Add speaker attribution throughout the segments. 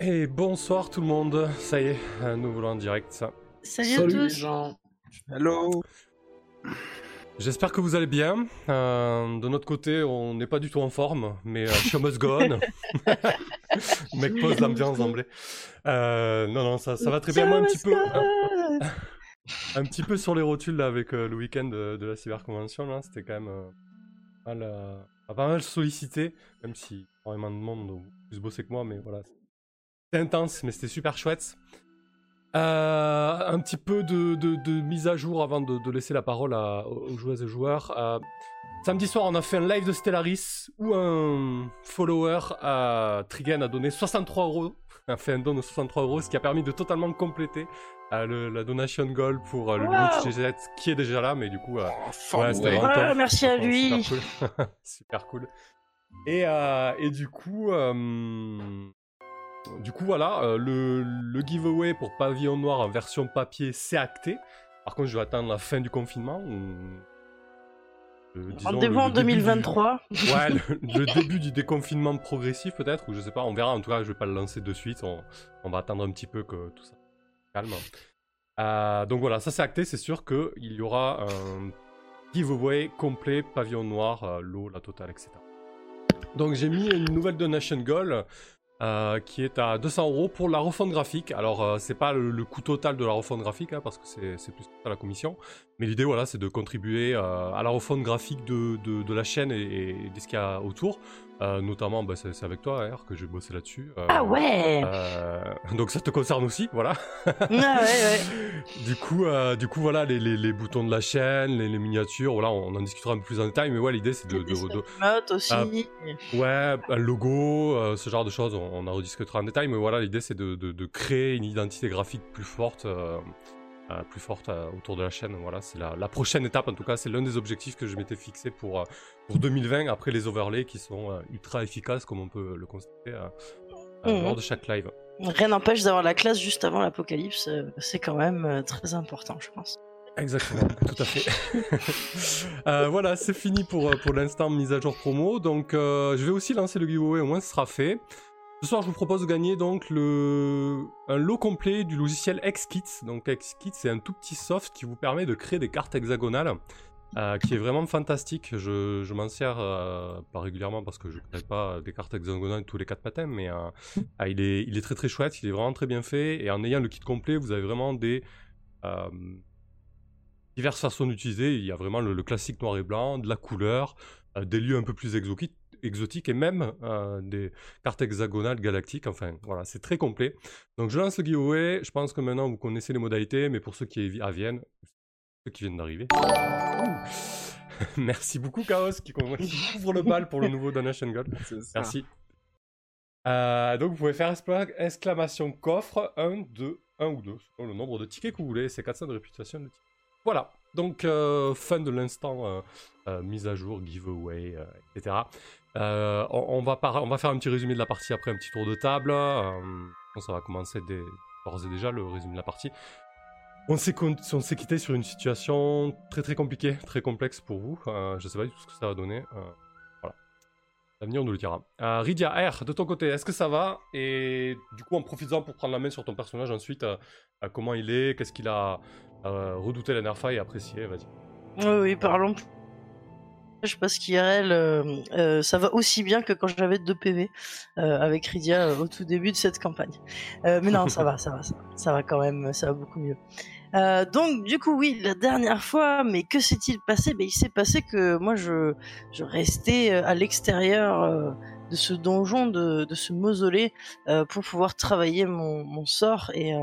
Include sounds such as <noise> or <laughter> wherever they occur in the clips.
Speaker 1: Et bonsoir tout le monde, ça y est, euh, nous voulons en direct ça.
Speaker 2: Salut, à
Speaker 3: Salut les
Speaker 2: tous.
Speaker 3: gens.
Speaker 4: Hello
Speaker 1: J'espère que vous allez bien. Euh, de notre côté, on n'est pas du tout en forme, mais euh, show must go on. Mec pose l'ambiance d'emblée. Euh, non, non, ça, ça va très bien. Moi, un petit peu, un, un petit peu sur les rotules là, avec euh, le week-end de, de la cyberconvention, c'était quand même euh, pas, mal, pas mal sollicité, même si énormément de monde plus bossé que moi, mais voilà. C'était intense, mais c'était super chouette. Euh, un petit peu de, de- de mise à jour avant de, de laisser la parole à- aux joueuses et joueurs. Euh, samedi soir, on a fait un live de Stellaris où un follower, euh, Trigen, a donné 63 euros, a fait un don de 63 euros, ce qui a permis de totalement compléter euh, le- la donation goal pour euh, le
Speaker 2: Wow.
Speaker 1: GZ qui est déjà là, mais du coup, euh, c'était
Speaker 3: ouais.
Speaker 2: merci à lui.
Speaker 1: Super cool. <laughs> Super cool. Et, euh, et du coup, euh, du coup voilà, euh, le, le giveaway pour Pavillon Noir en version papier, c'est acté. Par contre, je vais attendre la fin du confinement. ou- disons,
Speaker 2: Rendez-vous en
Speaker 1: le début du-
Speaker 2: 2023. <laughs>
Speaker 1: Ouais, le, le début du déconfinement progressif peut-être, ou je sais pas, on verra. En tout cas, je vais pas le lancer de suite. On, on va attendre un petit peu que tout ça calme. Euh, donc voilà, ça c'est acté. C'est sûr qu'il y aura un giveaway complet, pavillon noir, euh, l'eau, la totale, etc. Donc j'ai mis une nouvelle donation goal. Euh, qui est à 200 euros pour la refonte graphique. Alors, euh, c'est pas le, coût total de la refonte graphique, hein, parce que c'est plus à la commission. Mais l'idée, voilà, c'est de contribuer euh, à la refonte graphique de, de, de la chaîne et, et de ce qu'il y a autour. Euh, notamment, bah, c'est avec toi, R, que j'ai bossé là-dessus. Euh,
Speaker 2: Ah ouais
Speaker 1: euh, donc ça te concerne aussi, voilà.
Speaker 2: Ah ouais, ouais. <laughs>
Speaker 1: Du coup, du coup, voilà, les, les, les boutons de la chaîne, les, les miniatures, voilà, on en discutera un peu plus en détail. Mais ouais, l'idée, c'est de, de, de-
Speaker 2: aussi.
Speaker 1: Ah. Ouais, un logo, euh, ce genre de choses, on, on en rediscutera en détail, mais voilà, l'idée c'est de- de créer une identité graphique plus forte, euh, plus forte euh, autour de la chaîne. Voilà, c'est la, la prochaine étape, en tout cas, c'est l'un des objectifs que je m'étais fixé pour, euh, pour 2020, après les overlays qui sont ultra efficaces, comme on peut le constater
Speaker 2: Mhm.
Speaker 1: lors de chaque live.
Speaker 2: Rien n'empêche d'avoir la classe juste avant l'apocalypse. C'est quand même très important, je pense.
Speaker 1: Exactement, tout à fait. <laughs> Euh, voilà, c'est fini pour, pour l'instant mise à jour promo. Donc, euh, je vais aussi lancer le giveaway, au moins ce sera fait. Ce soir, je vous propose de gagner donc le... un lot complet du logiciel XKit. Donc, XKit, c'est un tout petit soft qui vous permet de créer des cartes hexagonales, euh, qui est vraiment fantastique. Je, m'en sers euh, pas régulièrement parce que je ne crée pas des cartes hexagonales tous les 4 matins, mais euh, il, est, très très chouette, il est vraiment très bien fait. Et en ayant le kit complet, vous avez vraiment des. diverses façons d'utiliser. Il y a vraiment le, classique noir et blanc, de la couleur, des lieux un peu plus exotiques, exotiques et même euh, des cartes hexagonales galactiques. Enfin, voilà, c'est très complet. Donc, je lance le giveaway. Je pense que maintenant, vous connaissez les modalités, mais pour ceux qui à viennent, ceux qui viennent d'arriver. <laughs> Merci beaucoup, Chaos, qui, qui ouvre le bal pour le nouveau Donation Gold. <laughs> Merci. Euh, donc vous pouvez faire exclamation coffre 1, 2, 1 ou 2, selon le nombre de tickets que vous voulez, c'est 400 de réputation de tickets. Voilà, donc euh, fin de l'instant, mise à jour, giveaway, euh, etc. Euh, on, va faire un petit résumé de la partie après un petit tour de table. euh, ça va commencer d'ores et déjà le résumé de la partie. On s'est, quitté sur une situation très très compliquée, très complexe pour vous. Euh, je sais pas du tout ce que ça va donner. euh, voilà. L'avenir nous le dira. Euh, Rydia, R, de ton côté, est-ce que ça va? Et du coup, en profitant pour prendre la main sur ton personnage ensuite, euh, euh, comment il est, qu'est-ce qu'il a euh, redouté la dernière fois et apprécié, vas-y.
Speaker 2: Oui, oui, parlons. Je pense qu'IRL, euh, euh, ça va aussi bien que quand j'avais 2 PV euh, avec Rydia euh, au tout début de cette campagne. Mais non, ça va, ça va, ça va, quand même, ça va beaucoup mieux. Donc du coup oui, la dernière fois, mais que s'est-il passé? Ben il s'est passé que moi je je restais à l'extérieur de ce donjon, de, de ce mausolée, pour pouvoir travailler mon, sort et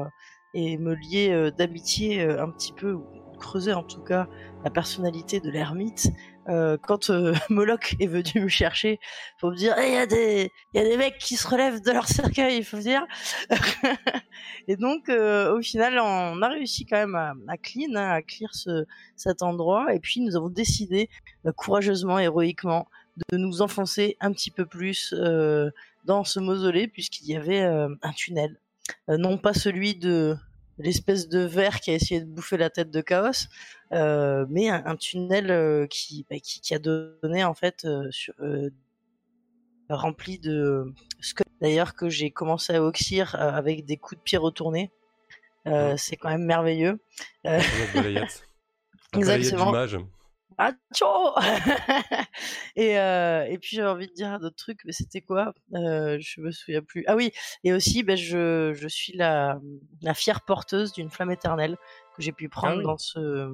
Speaker 2: et me lier d'amitié un petit peu, ou creuser en tout cas la personnalité de l'ermite. Euh, quand euh, <laughs> Moloch est venu me chercher pour me dire il y a des il y a des mecs qui se relèvent de leur cercueil il faut dire <laughs> et donc euh, au final on a réussi quand même à, à clean hein, à clear ce, cet endroit. Et puis nous avons décidé euh, courageusement héroïquement de nous enfoncer un petit peu plus dans ce mausolée puisqu'il y avait un tunnel, non pas celui de l'espèce de verre qui a essayé de bouffer la tête de Chaos, mais un, tunnel bah, qui, qui, a donné en fait sur, rempli de d'ailleurs que j'ai commencé à oxyre avec des coups de pied retournés. Euh, c'est quand même merveilleux. Euh... <laughs>
Speaker 1: Exactement.
Speaker 2: Ah, <laughs> et, euh, et puis j'avais envie de dire d'autres trucs, mais c'était quoi? Euh, Je me souviens plus. Ah oui, et aussi, ben, je, je suis la, la fière porteuse d'une flamme éternelle que j'ai pu prendre ah dans ce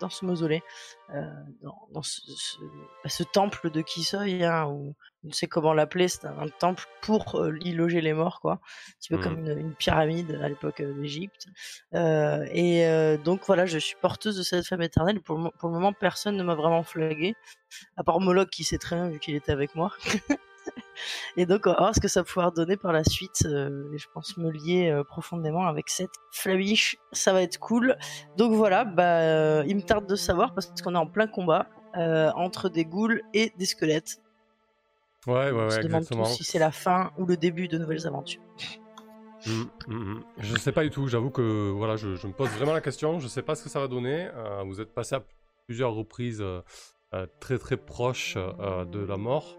Speaker 2: dans ce mausolée, euh, dans, dans ce, ce, bah, ce, temple de Kisoi, hein, on ne sait comment l'appeler, c'est un, temple pour euh, y loger les morts, quoi. Un petit peu mmh. comme une, une, pyramide à l'époque euh, d'Égypte. Euh, et euh, donc voilà, je suis porteuse de cette flamme éternelle. Pour le, pour le moment, personne ne m'a vraiment flagué, à part Moloch qui sait très bien vu qu'il était avec moi. <laughs> et donc, on va voir ce que ça va pouvoir donner par la suite. Euh, et je pense me lier euh, profondément avec cette flamiche. Ça va être cool. Donc voilà, bah, euh, il me tarde de savoir parce qu'on est en plein combat entre des ghouls et des squelettes.
Speaker 1: Ouais, ouais, ouais.
Speaker 2: On se
Speaker 1: demande
Speaker 2: tous si c'est la fin ou le début de nouvelles aventures.
Speaker 1: Mmh, mmh, mmh. Je sais pas du tout. J'avoue que voilà, je, je, me pose vraiment la question. Je sais pas ce que ça va donner. vous êtes passé à plusieurs reprises très très proches de la mort.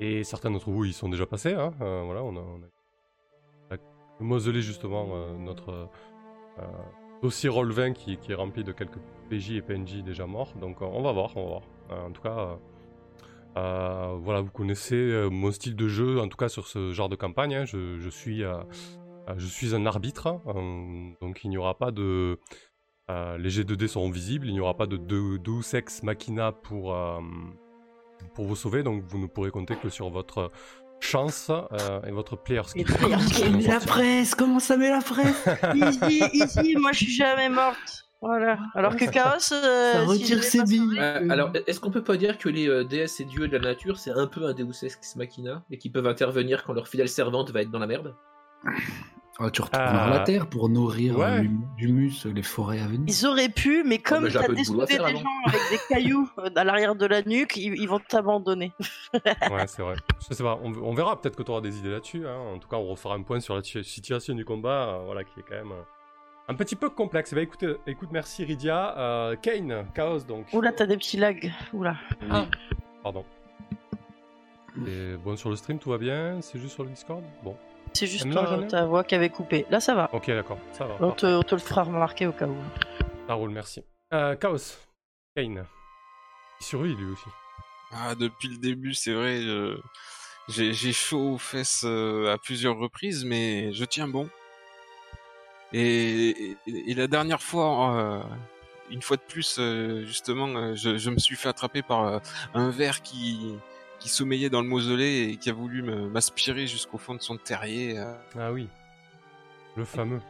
Speaker 1: Et certains d'entre vous y sont déjà passés. Hein. Euh, voilà, on a, on a, mausolé justement euh, notre euh, dossier Roll20 qui, qui, est rempli de quelques PJ et PNJ déjà morts. Donc on va voir, on va voir. en tout cas, voilà, vous connaissez mon style de jeu, en tout cas sur ce genre de campagne. Hein. je, je, suis, je suis un arbitre, hein. donc il n'y aura pas de... les G2D seront visibles, il n'y aura pas de Deus Ex Machina pour pour vous sauver, donc vous ne pourrez compter que sur votre chance euh, et votre player skill.
Speaker 3: Mais la presse, comment ça met la presse?
Speaker 2: Ici, ici, moi je suis jamais morte. Voilà. Alors que Chaos, euh,
Speaker 3: ça retire ses billes.
Speaker 4: Euh, alors, est-ce qu'on peut pas dire que les euh, déesses et dieux de la nature, c'est un peu un Deus Ex Machina et qu'ils peuvent intervenir quand leur fidèle servante va être dans la merde?
Speaker 3: Oh, tu retournes euh... la terre pour nourrir ouais. l'humus, les forêts à venir.
Speaker 2: Ils auraient pu, mais comme oh, t'as dessoudé des gens avec des <laughs> cailloux à l'arrière de la nuque, ils, ils vont t'abandonner. <laughs>
Speaker 1: ouais, c'est vrai. Je sais pas, on, on verra peut-être que tu auras des idées là-dessus. Hein. En tout cas, on refera un point sur la situation du combat, euh, voilà, qui est quand même euh, un petit peu complexe. Bah, écoute, écoute merci Rydia. Euh, Kane, Chaos donc.
Speaker 2: Oula, t'as des petits lags. Oula.
Speaker 1: Ah. Pardon. Et bon, sur le stream, tout va bien? C'est juste sur le Discord? Bon.
Speaker 2: C'est juste ta, ta, voix qui avait coupé. Là, ça va.
Speaker 1: Ok, d'accord, ça va.
Speaker 2: On te, on te, le fera remarquer au cas où.
Speaker 1: Ça roule, merci. Euh, Chaos, Kane. Il survit lui aussi.
Speaker 5: Ah, depuis le début, c'est vrai, je... j'ai chaud aux fesses euh, à plusieurs reprises, mais je tiens bon. Et, et, et la dernière fois, euh, une fois de plus, euh, justement, je, je, me suis fait attraper par euh, un verre qui, qui sommeillait dans le mausolée et qui a voulu m'aspirer jusqu'au fond de son terrier. Euh...
Speaker 1: Ah oui, le fameux.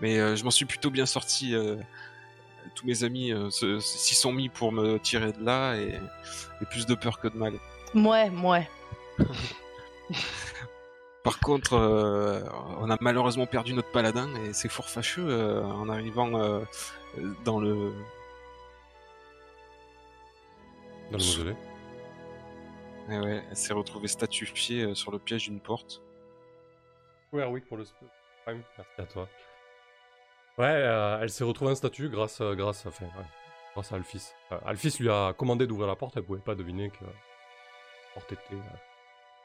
Speaker 5: Mais euh, je m'en suis plutôt bien sorti. Euh, tous mes amis euh, s'y sont mis pour me tirer de là et, et plus de peur que de mal.
Speaker 2: Ouais, ouais. <laughs>
Speaker 5: Par contre, euh, on a malheureusement perdu notre paladin et c'est fort fâcheux euh, en arrivant dans le.
Speaker 1: Dans le mausolée.
Speaker 5: Et ouais, elle s'est retrouvée statufiée euh, sur le piège d'une porte.
Speaker 1: Ouais, oui, pour le Prime, merci à toi. Ouais, euh, elle s'est retrouvée en statue grâce, euh, grâce, enfin, ouais, grâce à Alphys. Euh, Alphys lui a commandé d'ouvrir la porte, elle pouvait pas deviner que la porte était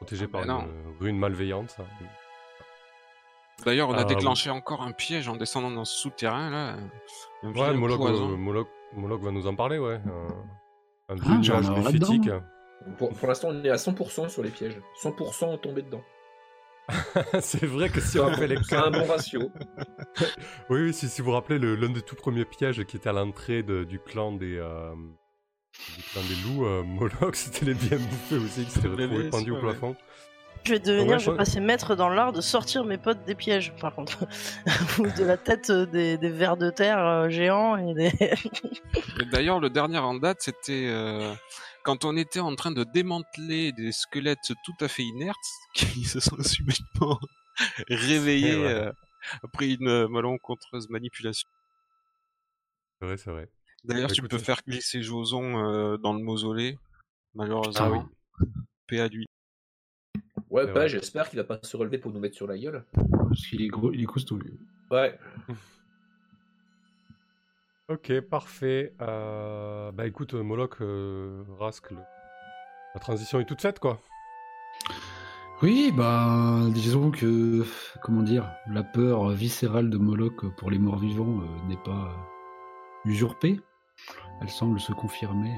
Speaker 1: protégée ah, par ben une rune malveillante.
Speaker 5: D'ailleurs, on a déclenché encore un piège en descendant dans ce souterrain là. Un
Speaker 1: ouais, Moloch, Moloch, Moloch, va nous en parler, ouais. un ah, nuage prophétique.
Speaker 4: Pour, pour l'instant, on est à 100% sur les pièges. 100% tombé dedans. <laughs>
Speaker 1: c'est vrai que si on fait les
Speaker 4: C'est un bon ratio. <laughs>
Speaker 1: oui, oui, si, si vous vous rappelez l'un des tout premiers pièges qui était à l'entrée du clan des. Euh, des loups, euh, Moloch, <laughs> c'était les bien bouffés aussi qui s'étaient retrouvés pendus au plafond.
Speaker 2: Je vais devenir, ouais, je vais passer maître dans l'art de sortir mes potes des pièges, par contre. <laughs> Ou de la tête des, des vers de terre euh, géants et des. <laughs>
Speaker 5: D'ailleurs, le dernier en date, c'était. Euh quand on était en train de démanteler des squelettes tout à fait inertes, qui se sont subitement réveillés ouais. euh, après une malencontreuse manipulation.
Speaker 1: C'est vrai, c'est vrai.
Speaker 5: D'ailleurs, tu peux faire glisser Joson euh, dans le mausolée. malheureusement. Ah Paix à lui.
Speaker 4: Ouais, pas, j'espère qu'il va pas se relever pour nous mettre sur la gueule.
Speaker 3: Parce qu'il est gros, il est costaud lui.
Speaker 4: Ouais. <laughs>
Speaker 1: ok, parfait. Euh, bah écoute, Moloch, euh, Rask, la transition est toute faite quoi.
Speaker 3: Oui, bah disons que, comment dire, la peur viscérale de Moloch pour les morts vivants euh, n'est pas usurpée. Elle semble se confirmer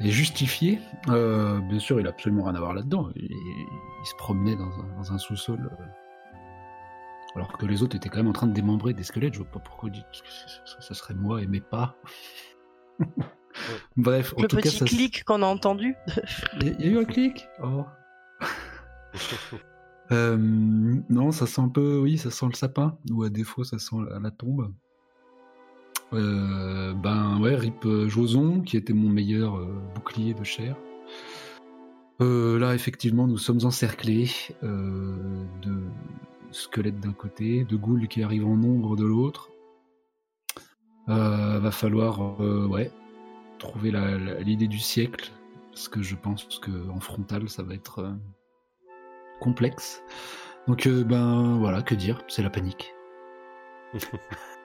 Speaker 3: et justifiée. Euh, bien sûr, il a absolument rien à voir là-dedans. Il, se promenait dans un, sous-sol. Euh, alors que les autres étaient quand même en train de démembrer des squelettes. Je vois pas pourquoi dit que ça serait moi et mes pas. <laughs> Bref,
Speaker 2: en le petit clic qu'on a entendu.
Speaker 3: Il y, a eu un clic? Oh. <laughs> Euh, non, ça sent un peu, oui, ça sent le sapin, ou à défaut, ça sent la, tombe. Euh, ben ouais, Rip euh, Joson, qui était mon meilleur bouclier de chair. là, effectivement, nous sommes encerclés de squelettes d'un côté, de ghouls qui arrivent en nombre de l'autre. va falloir, ouais, trouver l'idée du siècle, parce que je pense qu'en frontal, ça va être complexe. Donc, euh, ben voilà, que dire, c'est la panique. <laughs>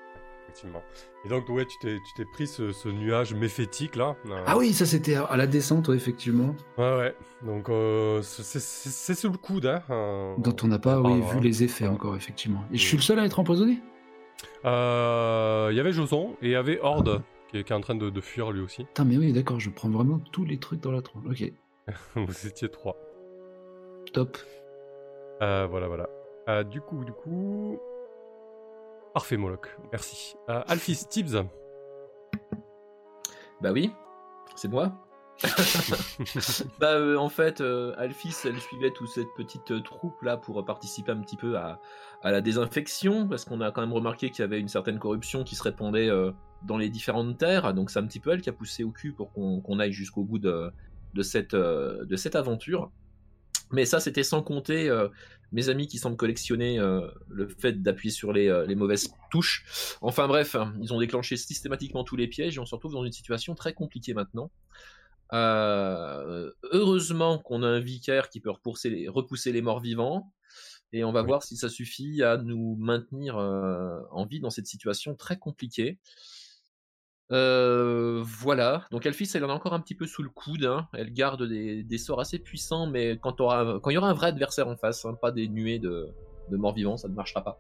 Speaker 1: Effectivement. Et donc, ouais, tu t'es pris ce, nuage méphétique là.
Speaker 3: Euh. Ah oui, ça c'était à la descente, effectivement.
Speaker 1: Ouais, ouais. Donc, euh, c'est sous le coude. Hein,
Speaker 3: Dont on n'a pas oui, vu les effets encore, effectivement. Et je suis le seul à être empoisonné?
Speaker 1: Il y avait Joson et il y avait Horde qui, est en train de, fuir lui aussi.
Speaker 3: Putain, mais oui, d'accord, je prends vraiment tous les trucs dans la tronche. Ok. <laughs>
Speaker 1: Vous étiez trois.
Speaker 3: Top.
Speaker 1: Euh, voilà, voilà. Euh, du coup, du coup. Parfait, Moloch. Merci. Euh, Alphys, Tibbs.
Speaker 4: Bah oui, c'est moi. <laughs> bah en fait, Alphys, elle suivait toute cette petite troupe là pour participer un petit peu à, la désinfection, parce qu'on a quand même remarqué qu'il y avait une certaine corruption qui se répandait dans les différentes terres, donc c'est un petit peu elle qui a poussé au cul pour qu'on aille jusqu'au bout de, de, cette, de cette aventure. Mais ça, c'était sans compter euh, mes amis qui semblent collectionner euh, le fait d'appuyer sur euh, les, mauvaises touches. Enfin bref, ils ont déclenché systématiquement tous les pièges et on se retrouve dans une situation très compliquée maintenant. heureusement qu'on a un vicaire qui peut repousser les, repousser les morts vivants. Et on va voir si ça suffit à nous maintenir en vie dans cette situation très compliquée. Euh, voilà, donc Elfis, elle en a encore un petit peu sous le coude. Hein. Elle garde des, sorts assez puissants, mais quand, il y aura un vrai adversaire en face, hein, pas des nuées de, morts vivants, ça ne marchera pas.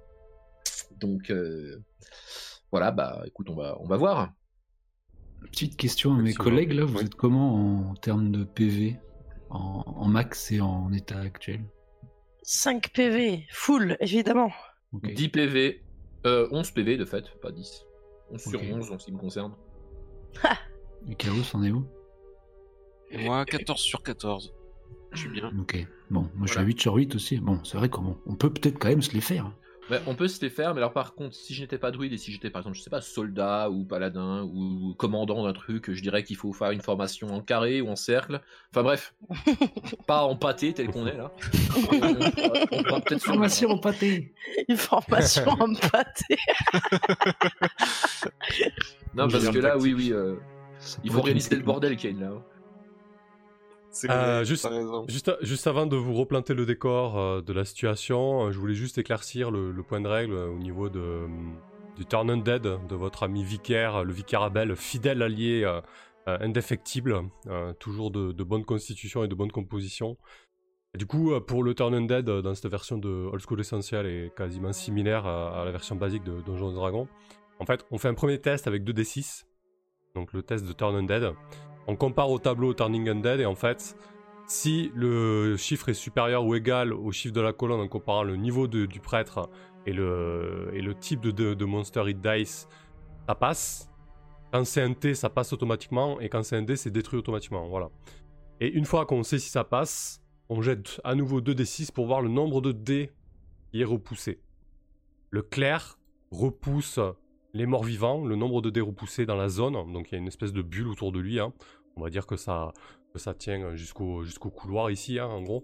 Speaker 4: Donc euh, voilà, bah écoute, on va, on va voir.
Speaker 3: Petite question à mes collègues, là, vous êtes comment en termes de PV en, max et en état actuel?
Speaker 2: 5 PV, full, évidemment.
Speaker 4: 10 PV, 11 PV de fait, pas 10. 11 sur 11 en ce qui me concerne.
Speaker 3: Et Chaos, on est où?
Speaker 5: Moi, 14 sur 14. Je suis bien.
Speaker 3: Ok. Bon, moi je suis à 8 sur 8 aussi. Bon, c'est vrai qu'on on peut peut-être quand même se les faire.
Speaker 4: Bah, on peut se les faire, mais alors par contre, si je n'étais pas druide et si j'étais par exemple, je sais pas, soldat ou paladin ou commandant d'un truc, je dirais qu'il faut faire une formation en carré ou en cercle. Enfin bref, <laughs> pas en pâté tel qu'on est là.
Speaker 3: on, peut-être formation en pâté.
Speaker 2: Une formation en pâté.
Speaker 4: non, parce que là, oui, oui, euh, il faut réaliser le bordel qu'il y a là.
Speaker 1: Euh, juste, juste, avant de vous replanter le décor euh, de la situation, euh, je voulais juste éclaircir le, point de règle au niveau de, du Turn Undead de votre ami vicaire, le vicaire Abel, fidèle allié indéfectible, toujours de, bonne constitution et de bonne composition. du coup, pour le Turn Undead, dans cette version de Old School Essential est quasiment similaire à, à la version basique de Donjons Dragons. En fait, on fait un premier test avec 2d6, donc le test de Turn Undead on compare au tableau Turning Undead et en fait, si le chiffre est supérieur ou égal au chiffre de la colonne en comparant le niveau du prêtre et le, type de, monster hit dice, ça passe. Quand c'est un T, ça passe automatiquement et quand c'est un D, c'est détruit automatiquement. Voilà. Et une fois qu'on sait si ça passe, on jette à nouveau 2d6 pour voir le nombre de D qui est repoussé. Le clair repousse les morts vivants, le nombre de dés repoussés dans la zone, donc il y a une espèce de bulle autour de lui. Hein. On va dire que ça, ça tient jusqu'au jusqu'au couloir ici, hein, en gros.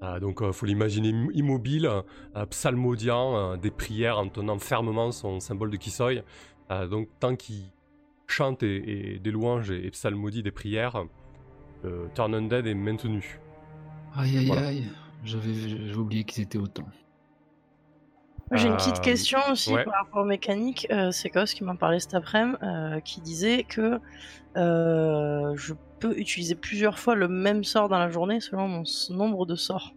Speaker 1: Ah, donc il euh, faut l'imaginer immobile, euh, psalmodiant, euh, des prières en tenant fermement son symbole de Kisoi. donc tant qu'il chante et, et des louanges et, et psalmodie des prières, Turn Undead est maintenu.
Speaker 3: Aïe aïe
Speaker 1: Voilà.
Speaker 3: aïe. J'avais oublié qu'ils étaient autant.
Speaker 2: J'ai une
Speaker 1: Euh,
Speaker 2: petite question aussi
Speaker 1: ouais.
Speaker 2: par rapport aux mécaniques. Euh, c'est Cos qui m'en parlait cet après-midi, euh, qui disait que euh, je peux utiliser plusieurs fois le même sort dans la journée selon mon nombre de sorts?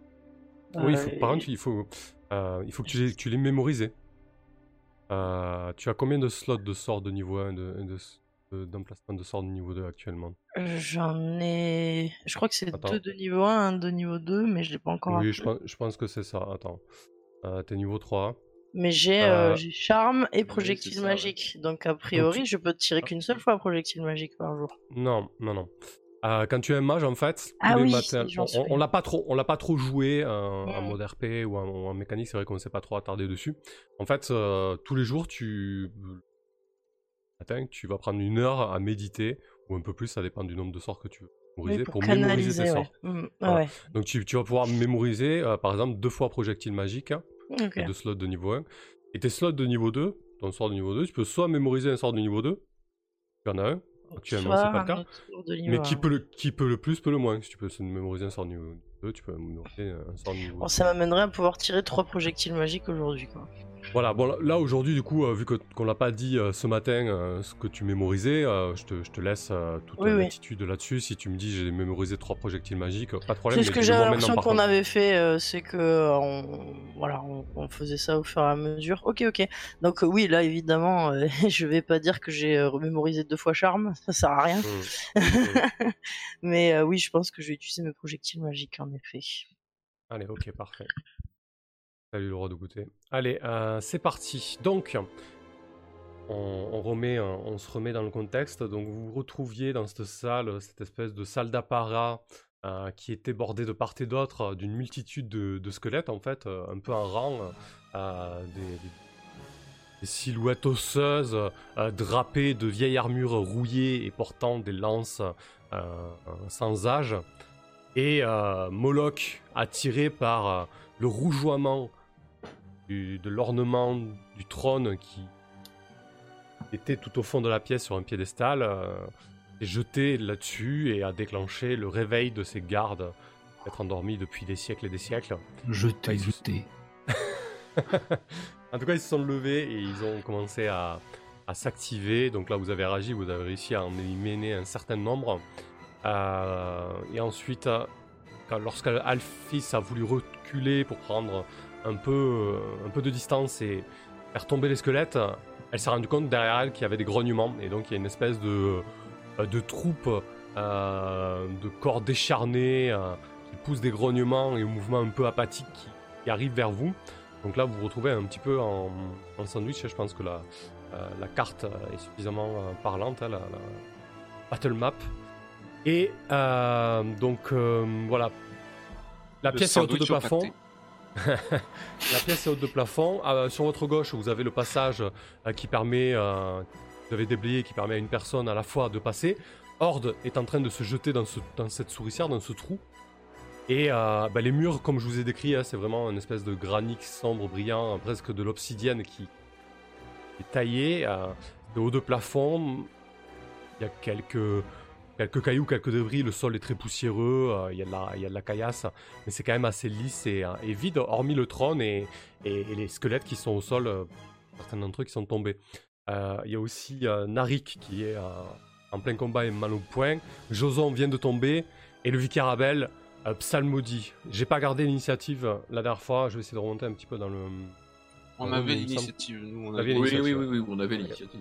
Speaker 1: Oui, il
Speaker 2: Euh,
Speaker 1: faut- par contre, il faut, euh, il faut que tu les, tu les mémorises. Euh, tu as combien de slots de sorts de niveau 1 de, de- de- d'emplacement de sorts de niveau 2 actuellement?
Speaker 2: J'en ai. Je crois que c'est deux de niveau 1, un de niveau 2, mais je l'ai pas encore.
Speaker 1: Oui, je pense, je pense que c'est ça. Attends. Euh, T'es niveau 3.
Speaker 2: Mais j'ai euh,
Speaker 1: Euh,
Speaker 2: j'ai charme et projectile
Speaker 4: ça, ouais.
Speaker 2: magique. Donc a priori, je peux tirer
Speaker 1: Ah.
Speaker 2: qu'une seule fois projectile magique par jour.
Speaker 1: Non, non, non. Euh, quand tu es un mage, en fait,
Speaker 2: Ah oui,
Speaker 1: matins, on- on, l'a pas trop, on l'a pas trop joué en
Speaker 2: Mm.
Speaker 1: mode RP ou en, mécanique. C'est vrai qu'on s'est pas trop attardé dessus. En fait, euh, tous les jours, tu matin, tu vas prendre une heure à méditer ou un peu plus, ça dépend du nombre de sorts que tu veux mémoriser
Speaker 2: Oui,
Speaker 1: pour,
Speaker 2: pour,
Speaker 1: mémoriser tes
Speaker 2: canaliser, ouais.
Speaker 1: sorts.
Speaker 2: Mm, ah
Speaker 1: Voilà.
Speaker 2: ouais.
Speaker 1: Donc tu, tu vas pouvoir mémoriser, euh, par exemple, deux fois projectile magique, hein,
Speaker 2: Ok.
Speaker 1: deux slots de niveau 1. Et tes slots de niveau 2, ton sort de niveau 2, tu peux soit mémoriser un sort de niveau 2, il y en a un, actuellement c'est pas le cas,
Speaker 2: de
Speaker 1: mais qui peut, le, qui peut le plus, peut le moins. Si tu peux se mémoriser un sort de niveau 2, tu peux mémoriser un sort de niveau 2.
Speaker 2: Bon, ça m'amènerait à pouvoir tirer trois projectiles magiques aujourd'hui, quoi.
Speaker 1: Voilà, bon là- aujourd'hui du coup, euh, vu qu'on l'a pas dit euh, ce matin euh, ce que tu mémorisais, je, te, je te laisse toute
Speaker 2: Oui,
Speaker 1: la
Speaker 2: oui.
Speaker 1: latitude là-dessus. Si tu me dis j'ai mémorisé trois projectiles magiques, pas de problème.
Speaker 2: C'est ce que
Speaker 1: moi
Speaker 2: l'impression qu'on avait fait, c'est que euh, on, voilà, on, on faisait ça au fur et à mesure. Ok, ok. Donc oui, là évidemment, <laughs> je vais pas dire que j'ai remémorisé deux fois charme, ça sert à rien.
Speaker 1: Mm. Mm. <laughs>
Speaker 2: Mais oui, je pense que je vais utiliser mes projectiles magiques en effet.
Speaker 1: Allez, ok, parfait. Salut le roi de goûter. Allez, euh, c'est parti. Donc, on, remet, euh, on se remet dans le contexte. Donc, vous vous retrouviez dans cette salle, cette espèce de salle d'apparat euh, qui était bordée de part et d'autre d'une multitude de, squelettes, en fait, un peu en rang, des, des- silhouettes osseuses, drapées de vieilles armures rouillées et portant des lances sans âge. Et Moloch, attiré par le rougeoiement du- de l'ornement du trône qui était tout au fond de la pièce sur un piédestal, euh, est jeté là-dessus et a déclenché le réveil de ses gardes, être endormis depuis des siècles et des siècles.
Speaker 3: Je t'ai
Speaker 1: ils
Speaker 3: douté. <laughs>
Speaker 1: en tout cas, ils se sont levés et ils ont commencé à, à s'activer. Donc là, vous avez réagi, vous avez réussi à en éliminer un certain nombre. Euh, et ensuite, euh, quand- lorsque Alphys a voulu reculer pour prendre un peu, euh, un peu de distance et faire tomber les squelettes, elle s'est rendue compte derrière elle qu'il y avait des grognements. Et donc, il y a une espèce de, euh, de troupe euh, de corps décharnés euh, qui poussent des grognements et au mouvement un peu apathique qui, qui arrivent vers vous. Donc là, vous vous retrouvez un petit peu en, en sandwich. Je pense que la, euh, la carte est suffisamment parlante, hein, la, la battle map. Et donc voilà, la
Speaker 5: Le
Speaker 1: pièce est haute de plafond. <laughs> la pièce est haute de plafond. Euh, sur votre gauche, vous avez le passage euh, qui permet, euh, vous avez déblayé, qui permet à une personne à la fois de passer. Horde est en train de se jeter dans, ce, dans cette souricière, dans ce trou. Et euh, bah, les murs, comme je vous ai décrit, hein, c'est vraiment une espèce de granit sombre, brillant, presque de l'obsidienne qui est taillé. Euh, de haut de plafond, il y a quelques, quelques cailloux, quelques débris. Le sol est très poussiéreux, euh, il y, a de la- il y a de la caillasse, mais c'est quand même assez lisse et, euh, et vide, hormis le trône et, et- et les squelettes qui sont au sol, euh, certains d'entre eux qui sont tombés. Euh, Il y a aussi euh, Narik qui est euh, en plein combat et mal au point. Joson vient de tomber et le vicaire Abel euh, psalmodie. J'ai pas gardé l'initiative euh, la dernière fois, je vais essayer de remonter un petit peu dans le.
Speaker 5: On avait l'initiative, nous. On
Speaker 1: avait.
Speaker 4: Oui, oui, oui, oui, on avait l'initiative.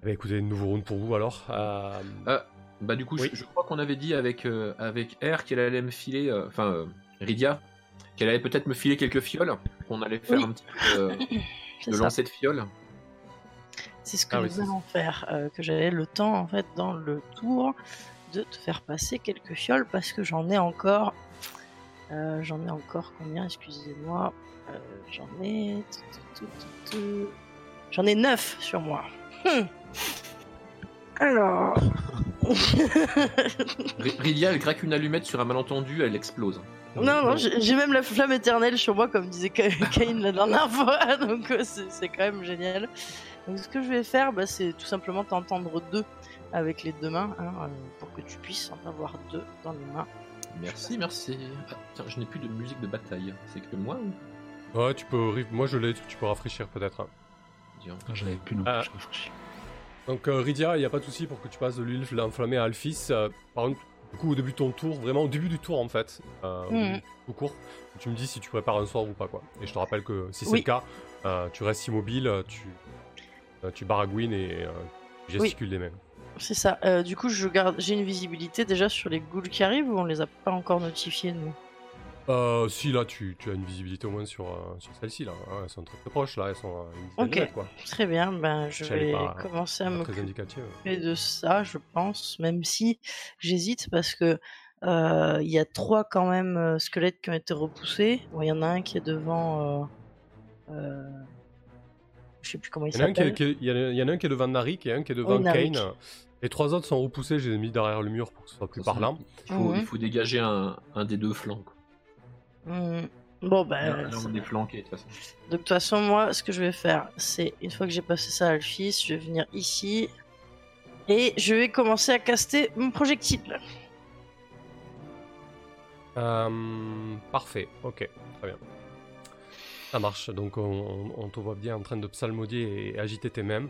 Speaker 1: Eh ben, écoutez, nouveau round pour vous alors. Euh,
Speaker 4: Ah, bah du coup, je-
Speaker 1: Oui.
Speaker 4: je, crois qu'on avait dit avec, euh, avec R qu'elle allait me filer, euh, enfin euh, Rydia, qu'elle allait peut-être me filer quelques fioles, qu'on allait faire
Speaker 2: Oui.
Speaker 4: un petit peu euh, <laughs> de lancer de fioles.
Speaker 2: C'est ce que
Speaker 1: Ah
Speaker 2: nous allons faire. euh, que j'avais le temps, en fait, dans le tour, de te faire passer quelques fioles parce que j'en ai encore. euh, j'en ai encore combien Excusez-moi. Euh, j'en ai. J'en ai 9 sur moi. Hmm. Alors. <laughs>
Speaker 4: Rydia, elle craque une allumette sur un malentendu, elle explose.
Speaker 2: Non, non, j'ai même la flamme éternelle sur moi, comme disait Ka- <laughs> Cain la dernière fois, <laughs> donc euh, c'est quand même génial. Donc ce que je vais faire, bah, c'est tout simplement t'entendre deux avec les deux mains, hein, euh, pour que tu puisses en avoir deux dans les mains.
Speaker 4: Merci, merci. Ah, tiens, je n'ai plus de musique de bataille. C'est que moi ou?
Speaker 1: Ouais, tu peux. Moi, je l'ai. Tu peux rafraîchir peut-être.
Speaker 3: Ah, J'avais plus non
Speaker 1: Ah.
Speaker 3: je réfléchis.
Speaker 1: Donc euh, Rydia, il n'y a pas de souci pour que tu passes de l'huile enflammée à Alphys. Euh, par contre, du coup, au début de ton tour, vraiment au début du tour en fait, euh, au tout court, tu me dis si tu prépares un sort ou pas quoi. Et je te rappelle que si c'est le cas, euh, tu restes immobile, tu, euh, tu baragouines et tu gesticules les mains.
Speaker 2: C'est ça. Du coup, je garde, j'ai une visibilité déjà sur les ghouls qui arrivent ou on les a pas encore notifiés nous?
Speaker 1: Euh, si là, tu, tu as une visibilité au moins sur, euh, sur celle-ci là. hein, elles sont très, très proches là, elles sont à une
Speaker 2: Ok.
Speaker 1: de mètres, quoi.
Speaker 2: Très bien. Ben, je vais
Speaker 1: pas-
Speaker 2: commencer à
Speaker 1: indicative.
Speaker 2: de ça, je pense, même si j'hésite parce que euh, il y a trois quand même euh, squelettes qui ont été repoussés. Bon, il y en a un qui est devant. Euh, euh, je sais plus comment il
Speaker 1: Il y, en a un qui est-
Speaker 2: s'appelle.
Speaker 1: qui est- il y en a- un qui est devant Narik et un qui est devant
Speaker 2: Narik.
Speaker 1: Kane. Les trois autres sont repoussés, je les ai mis derrière le mur pour que ce soit plus parlant.
Speaker 4: Il faut, il faut dégager un, un des deux flancs. quoi.
Speaker 2: Bon ben,
Speaker 4: Là, là,
Speaker 2: c'est-
Speaker 4: on est flanqué de toute façon.
Speaker 2: donc de toute façon moi, ce que je vais faire, c'est une fois que j'ai passé ça à Alphys, je vais venir ici et je vais commencer à caster mon projectile.
Speaker 1: Euh, parfait, ok, très bien. Ça marche, donc on, on- on te voit bien en train de psalmodier et agiter tes mains.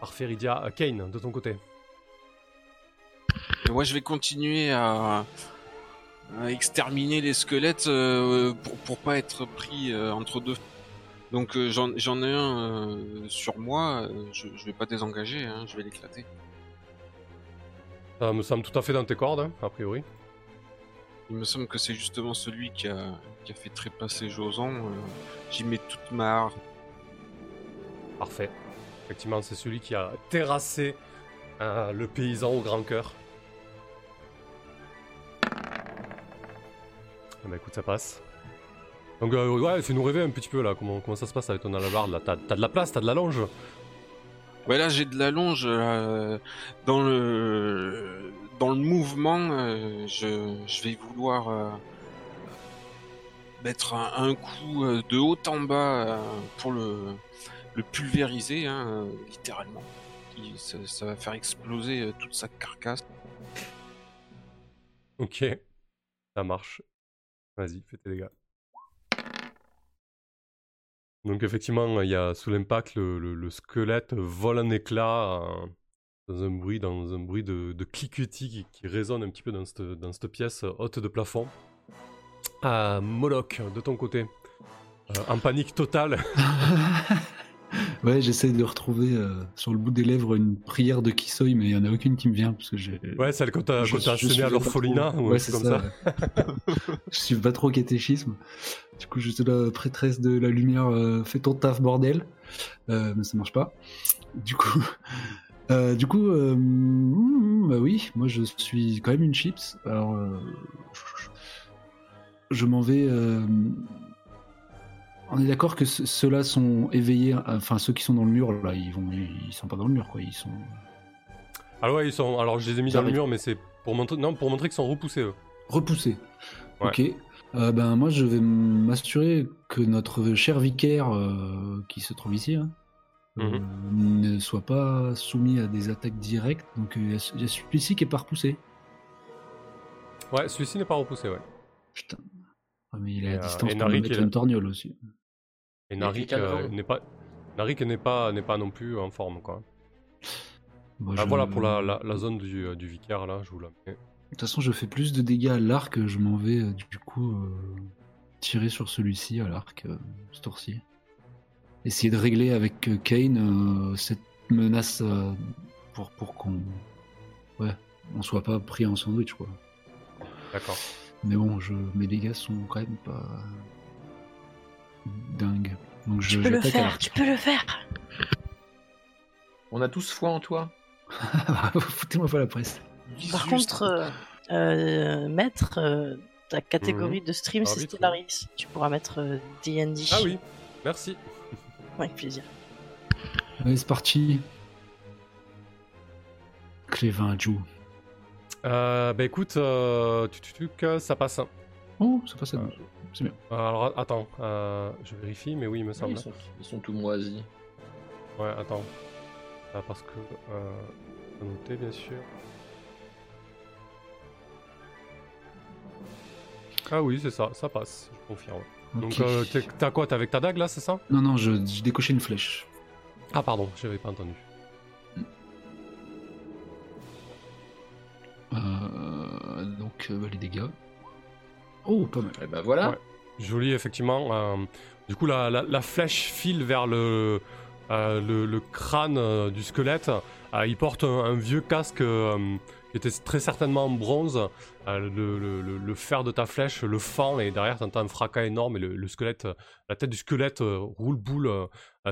Speaker 1: Parfait, Rydia. Euh, Kane, de ton côté.
Speaker 5: Et moi, je vais continuer à, à exterminer les squelettes euh, pour, pour pas être pris euh, entre deux. Donc euh, j'en j'en ai un sur moi, je, je vais pas désengager, hein, je vais l'éclater.
Speaker 1: Ça me semble tout à fait dans tes cordes, hein, a priori.
Speaker 5: Il me semble que c'est justement celui qui a, qui a fait trépasser Josan. J'y mets toute ma harde.
Speaker 1: Parfait. Effectivement, c'est celui qui a terrassé euh, le paysan au grand cœur. Ah bah écoute, ça passe. Donc euh, ouais, fais-nous rêver un petit peu là, comment, comment ça se passe avec ton alabarde là? T'as de la place, t'as de la longe?
Speaker 5: Ouais, là j'ai de la longe euh, dans le dans le mouvement. euh, je, je vais vouloir mettre un, un coup de haut en bas pour le le pulvériser, hein, littéralement. Il- ça, ça va faire exploser toute sa carcasse.
Speaker 1: Ok, ça marche. Vas-y, fais tes dégâts. Donc effectivement, il y a sous l'impact le, le- le squelette vole en éclats euh, dans un bruit, dans un bruit de, de cliquetis qui, résonne un petit peu dans cette, dans cette pièce haute de plafond. Ah, Moloch, de ton côté, euh, en panique totale. <laughs>
Speaker 3: ouais, j'essaie de retrouver euh, sur le bout des lèvres une prière de Kisoi, mais il y en a aucune qui me vient parce que j'ai.
Speaker 1: Ouais, celle que t'as
Speaker 3: Je- je
Speaker 1: assénée à l'orphelinat
Speaker 3: trop.
Speaker 1: ou un
Speaker 3: Ouais, c'est
Speaker 1: comme ça.
Speaker 3: ouais. <laughs> je suis pas trop catéchisme. Du coup, j'étais la prêtresse de la lumière, euh, fais ton taf, bordel. Euh, mais ça marche pas. Du coup, <laughs> du coup, euh, mm, bah oui, moi je suis quand même une chips. Alors, euh, je m'en vais. On est d'accord que ce- ceux-là sont éveillés, enfin ceux qui sont dans le mur là, ils vont, ils sont pas dans le mur quoi, ils sont.
Speaker 1: Alors ouais, ils sont. Alors je les ai mis dans le mur, mais c'est pour montrer. Non, pour montrer qu'ils sont repoussés eux.
Speaker 3: repoussés.
Speaker 1: Ouais.
Speaker 3: Ok. Euh, ben moi je vais m'assurer que notre cher vicaire euh, qui se trouve ici hein, euh, ne soit pas soumis à des attaques directes. Donc il y a- celui-ci qui est pas repoussé.
Speaker 1: Ouais, celui-ci n'est pas repoussé, ouais.
Speaker 3: Putain. Ah, mais il est à distance pour mettre une torgnole aussi.
Speaker 1: Et Narik euh,
Speaker 4: devant
Speaker 1: n'est pas. Narik n'est pas, n'est pas non plus en forme, quoi. Ah,
Speaker 3: je-
Speaker 1: voilà pour la, la, la zone du, euh, du vicaire, là, je vous la mets.
Speaker 3: De toute façon, je fais plus de dégâts à l'arc. Je m'en vais euh, du coup euh, tirer sur celui-ci à l'arc, euh, ce tour-ci. Essayer de régler avec Kane euh, cette menace euh, pour, pour qu'on ouais, on soit pas pris en sandwich quoi.
Speaker 1: D'accord.
Speaker 3: Mais bon, je, mes dégâts sont quand même pas Donc je
Speaker 2: Tu peux le faire, tu peux le faire.
Speaker 4: On a tous foi en toi. <laughs>
Speaker 3: Foutez-moi pas la presse.
Speaker 2: Par contre, euh, euh, maître, euh, ta catégorie de stream, c'est Stellaris. Tu pourras mettre euh, D&D.
Speaker 1: Ah oui, merci. <laughs>
Speaker 2: Avec plaisir.
Speaker 3: Allez, c'est parti. Clévin Jou.
Speaker 1: Euh, bah écoute, euh, tu, tu, tu, que ça passe. hein.
Speaker 3: Oh, ça passe à
Speaker 1: Euh,
Speaker 3: nous. C'est bien.
Speaker 1: Alors attends, euh, je vérifie, mais oui, il me semble.
Speaker 4: Ils sont, ils sont tout moisis.
Speaker 1: Ouais, attends. Ah, parce que. Euh... noter, bien sûr. Ah oui, c'est ça, ça passe, je confirme. Donc, euh, t'as quoi T'as avec ta dague là, c'est ça?
Speaker 3: Non, non, je, je décochais une flèche.
Speaker 1: Ah, pardon, j'avais pas entendu.
Speaker 3: Euh, donc, euh, bah, les dégâts. Oh, pas mal.
Speaker 4: Et ben voilà.
Speaker 1: Ouais. Joli, effectivement. euh, du coup, la, flèche file vers le, euh, crâne euh, du squelette. Il porte un, vieux casque qui était très certainement en bronze. Le, fer de ta flèche le fend et derrière, tu entends un fracas énorme et le, le squelette, la tête du squelette roule boule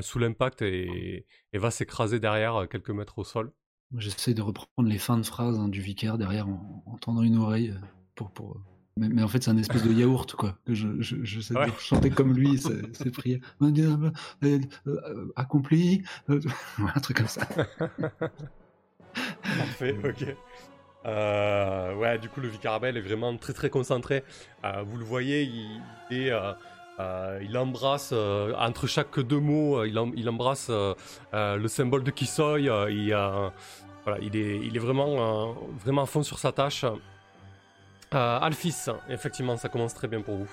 Speaker 1: sous l'impact et, va s'écraser derrière quelques mètres au sol.
Speaker 3: J'essaie de reprendre les fins de phrases hein, du vicaire derrière en, en tendant une oreille pour. pour... euh, Mais, mais en fait, c'est un espèce de yaourt, quoi. que Je, je,
Speaker 1: Ouais.
Speaker 3: de <laughs> chanter comme lui, c'est c'est prières. Euh, euh, Accompli. euh, <laughs> un truc comme ça. <laughs>
Speaker 1: Parfait, ok. Euh, ouais, du coup, le Vicarabel est vraiment très très concentré. Euh, vous le voyez, il, est, euh, euh, il embrasse, euh, entre chaque deux mots, euh, il, il embrasse euh, euh, le symbole de Kisoi. euh, il, euh, voilà, il, est, il est vraiment, euh, vraiment à fond sur sa tâche. Euh, Alphys, effectivement, ça commence très bien pour vous.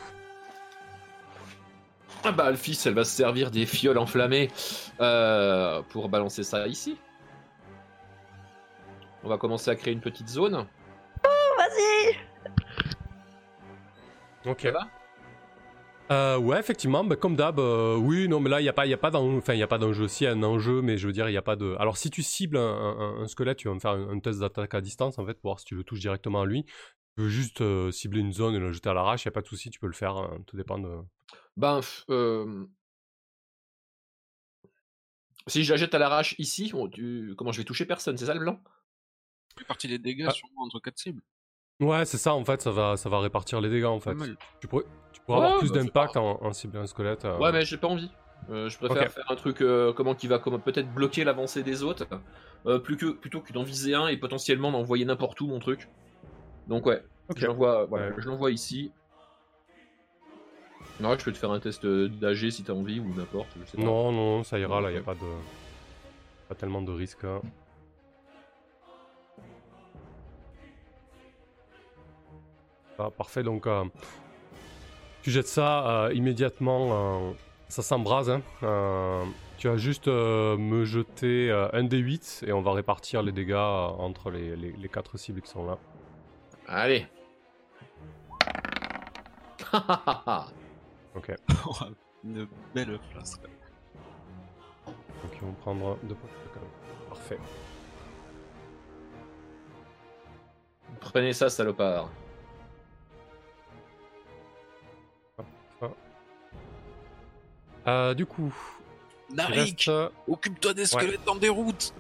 Speaker 4: Ah bah Alphys, elle va se servir des fioles enflammées euh, pour balancer ça ici. On va commencer à créer une petite zone.
Speaker 2: Vas-y
Speaker 1: Ok.
Speaker 4: Ça va?
Speaker 1: Euh, ouais, effectivement, bah, comme d'hab, euh, oui, non, mais là, il n'y a pas, y a pas d'enjeu, enfin, il y a pas d'enjeu, si, il y a un enjeu, mais je veux dire, il n'y a pas de... Alors, si tu cibles un, un- un squelette, tu vas me faire un, un test d'attaque à distance, en fait, pour voir si tu le touches directement à lui. Tu peux juste euh, cibler une zone et le jeter à l'arrache, il n'y a pas de souci, tu peux le faire, hein, tout dépend de...
Speaker 4: Ben, euh, si je la jette à l'arrache ici, on- tu- comment je vais toucher personne, c'est ça le blanc?
Speaker 5: Fait partie des dégâts
Speaker 1: Ah.
Speaker 5: sûrement entre quatre cibles.
Speaker 1: Ouais, c'est ça, en fait, ça va, ça va répartir les dégâts, en fait. Tu pourrais, tu pourrais
Speaker 4: Ouais,
Speaker 1: avoir plus
Speaker 4: bah,
Speaker 1: d'impact
Speaker 4: pas-
Speaker 1: en, en ciblant un squelette. euh,
Speaker 4: Ouais, mais j'ai pas envie. Euh, je préfère faire un truc euh, comment qui va comment, peut-être bloquer l'avancée des autres, euh, plus que, plutôt que d'en viser un et potentiellement d'envoyer n'importe où mon truc. Donc ouais,
Speaker 1: Ok.
Speaker 4: je l'envoie voilà,
Speaker 1: Ouais.
Speaker 4: je l'envoie ici. Je peux te faire un test euh, d'AG si t'as envie ou n'importe.
Speaker 1: Non, non, ça ira, là, il n'y a pas de... Pas tellement de risques. hein. Ah, parfait, donc euh, tu jettes ça euh, immédiatement, euh, ça s'embrase. hein. Euh, tu as juste euh, me jeter euh, un des 8 et on va répartir les dégâts euh, entre les, les, les quatre cibles qui sont là.
Speaker 4: Allez. <laughs>
Speaker 1: Ok, <laughs>
Speaker 5: Une belle place.
Speaker 1: donc ils vont prendre deux points de dégâts. Parfait.
Speaker 4: Prenez ça, salopard.
Speaker 1: Euh, du coup,
Speaker 5: Narik,
Speaker 1: reste...
Speaker 5: occupe-toi des squelettes en déroute.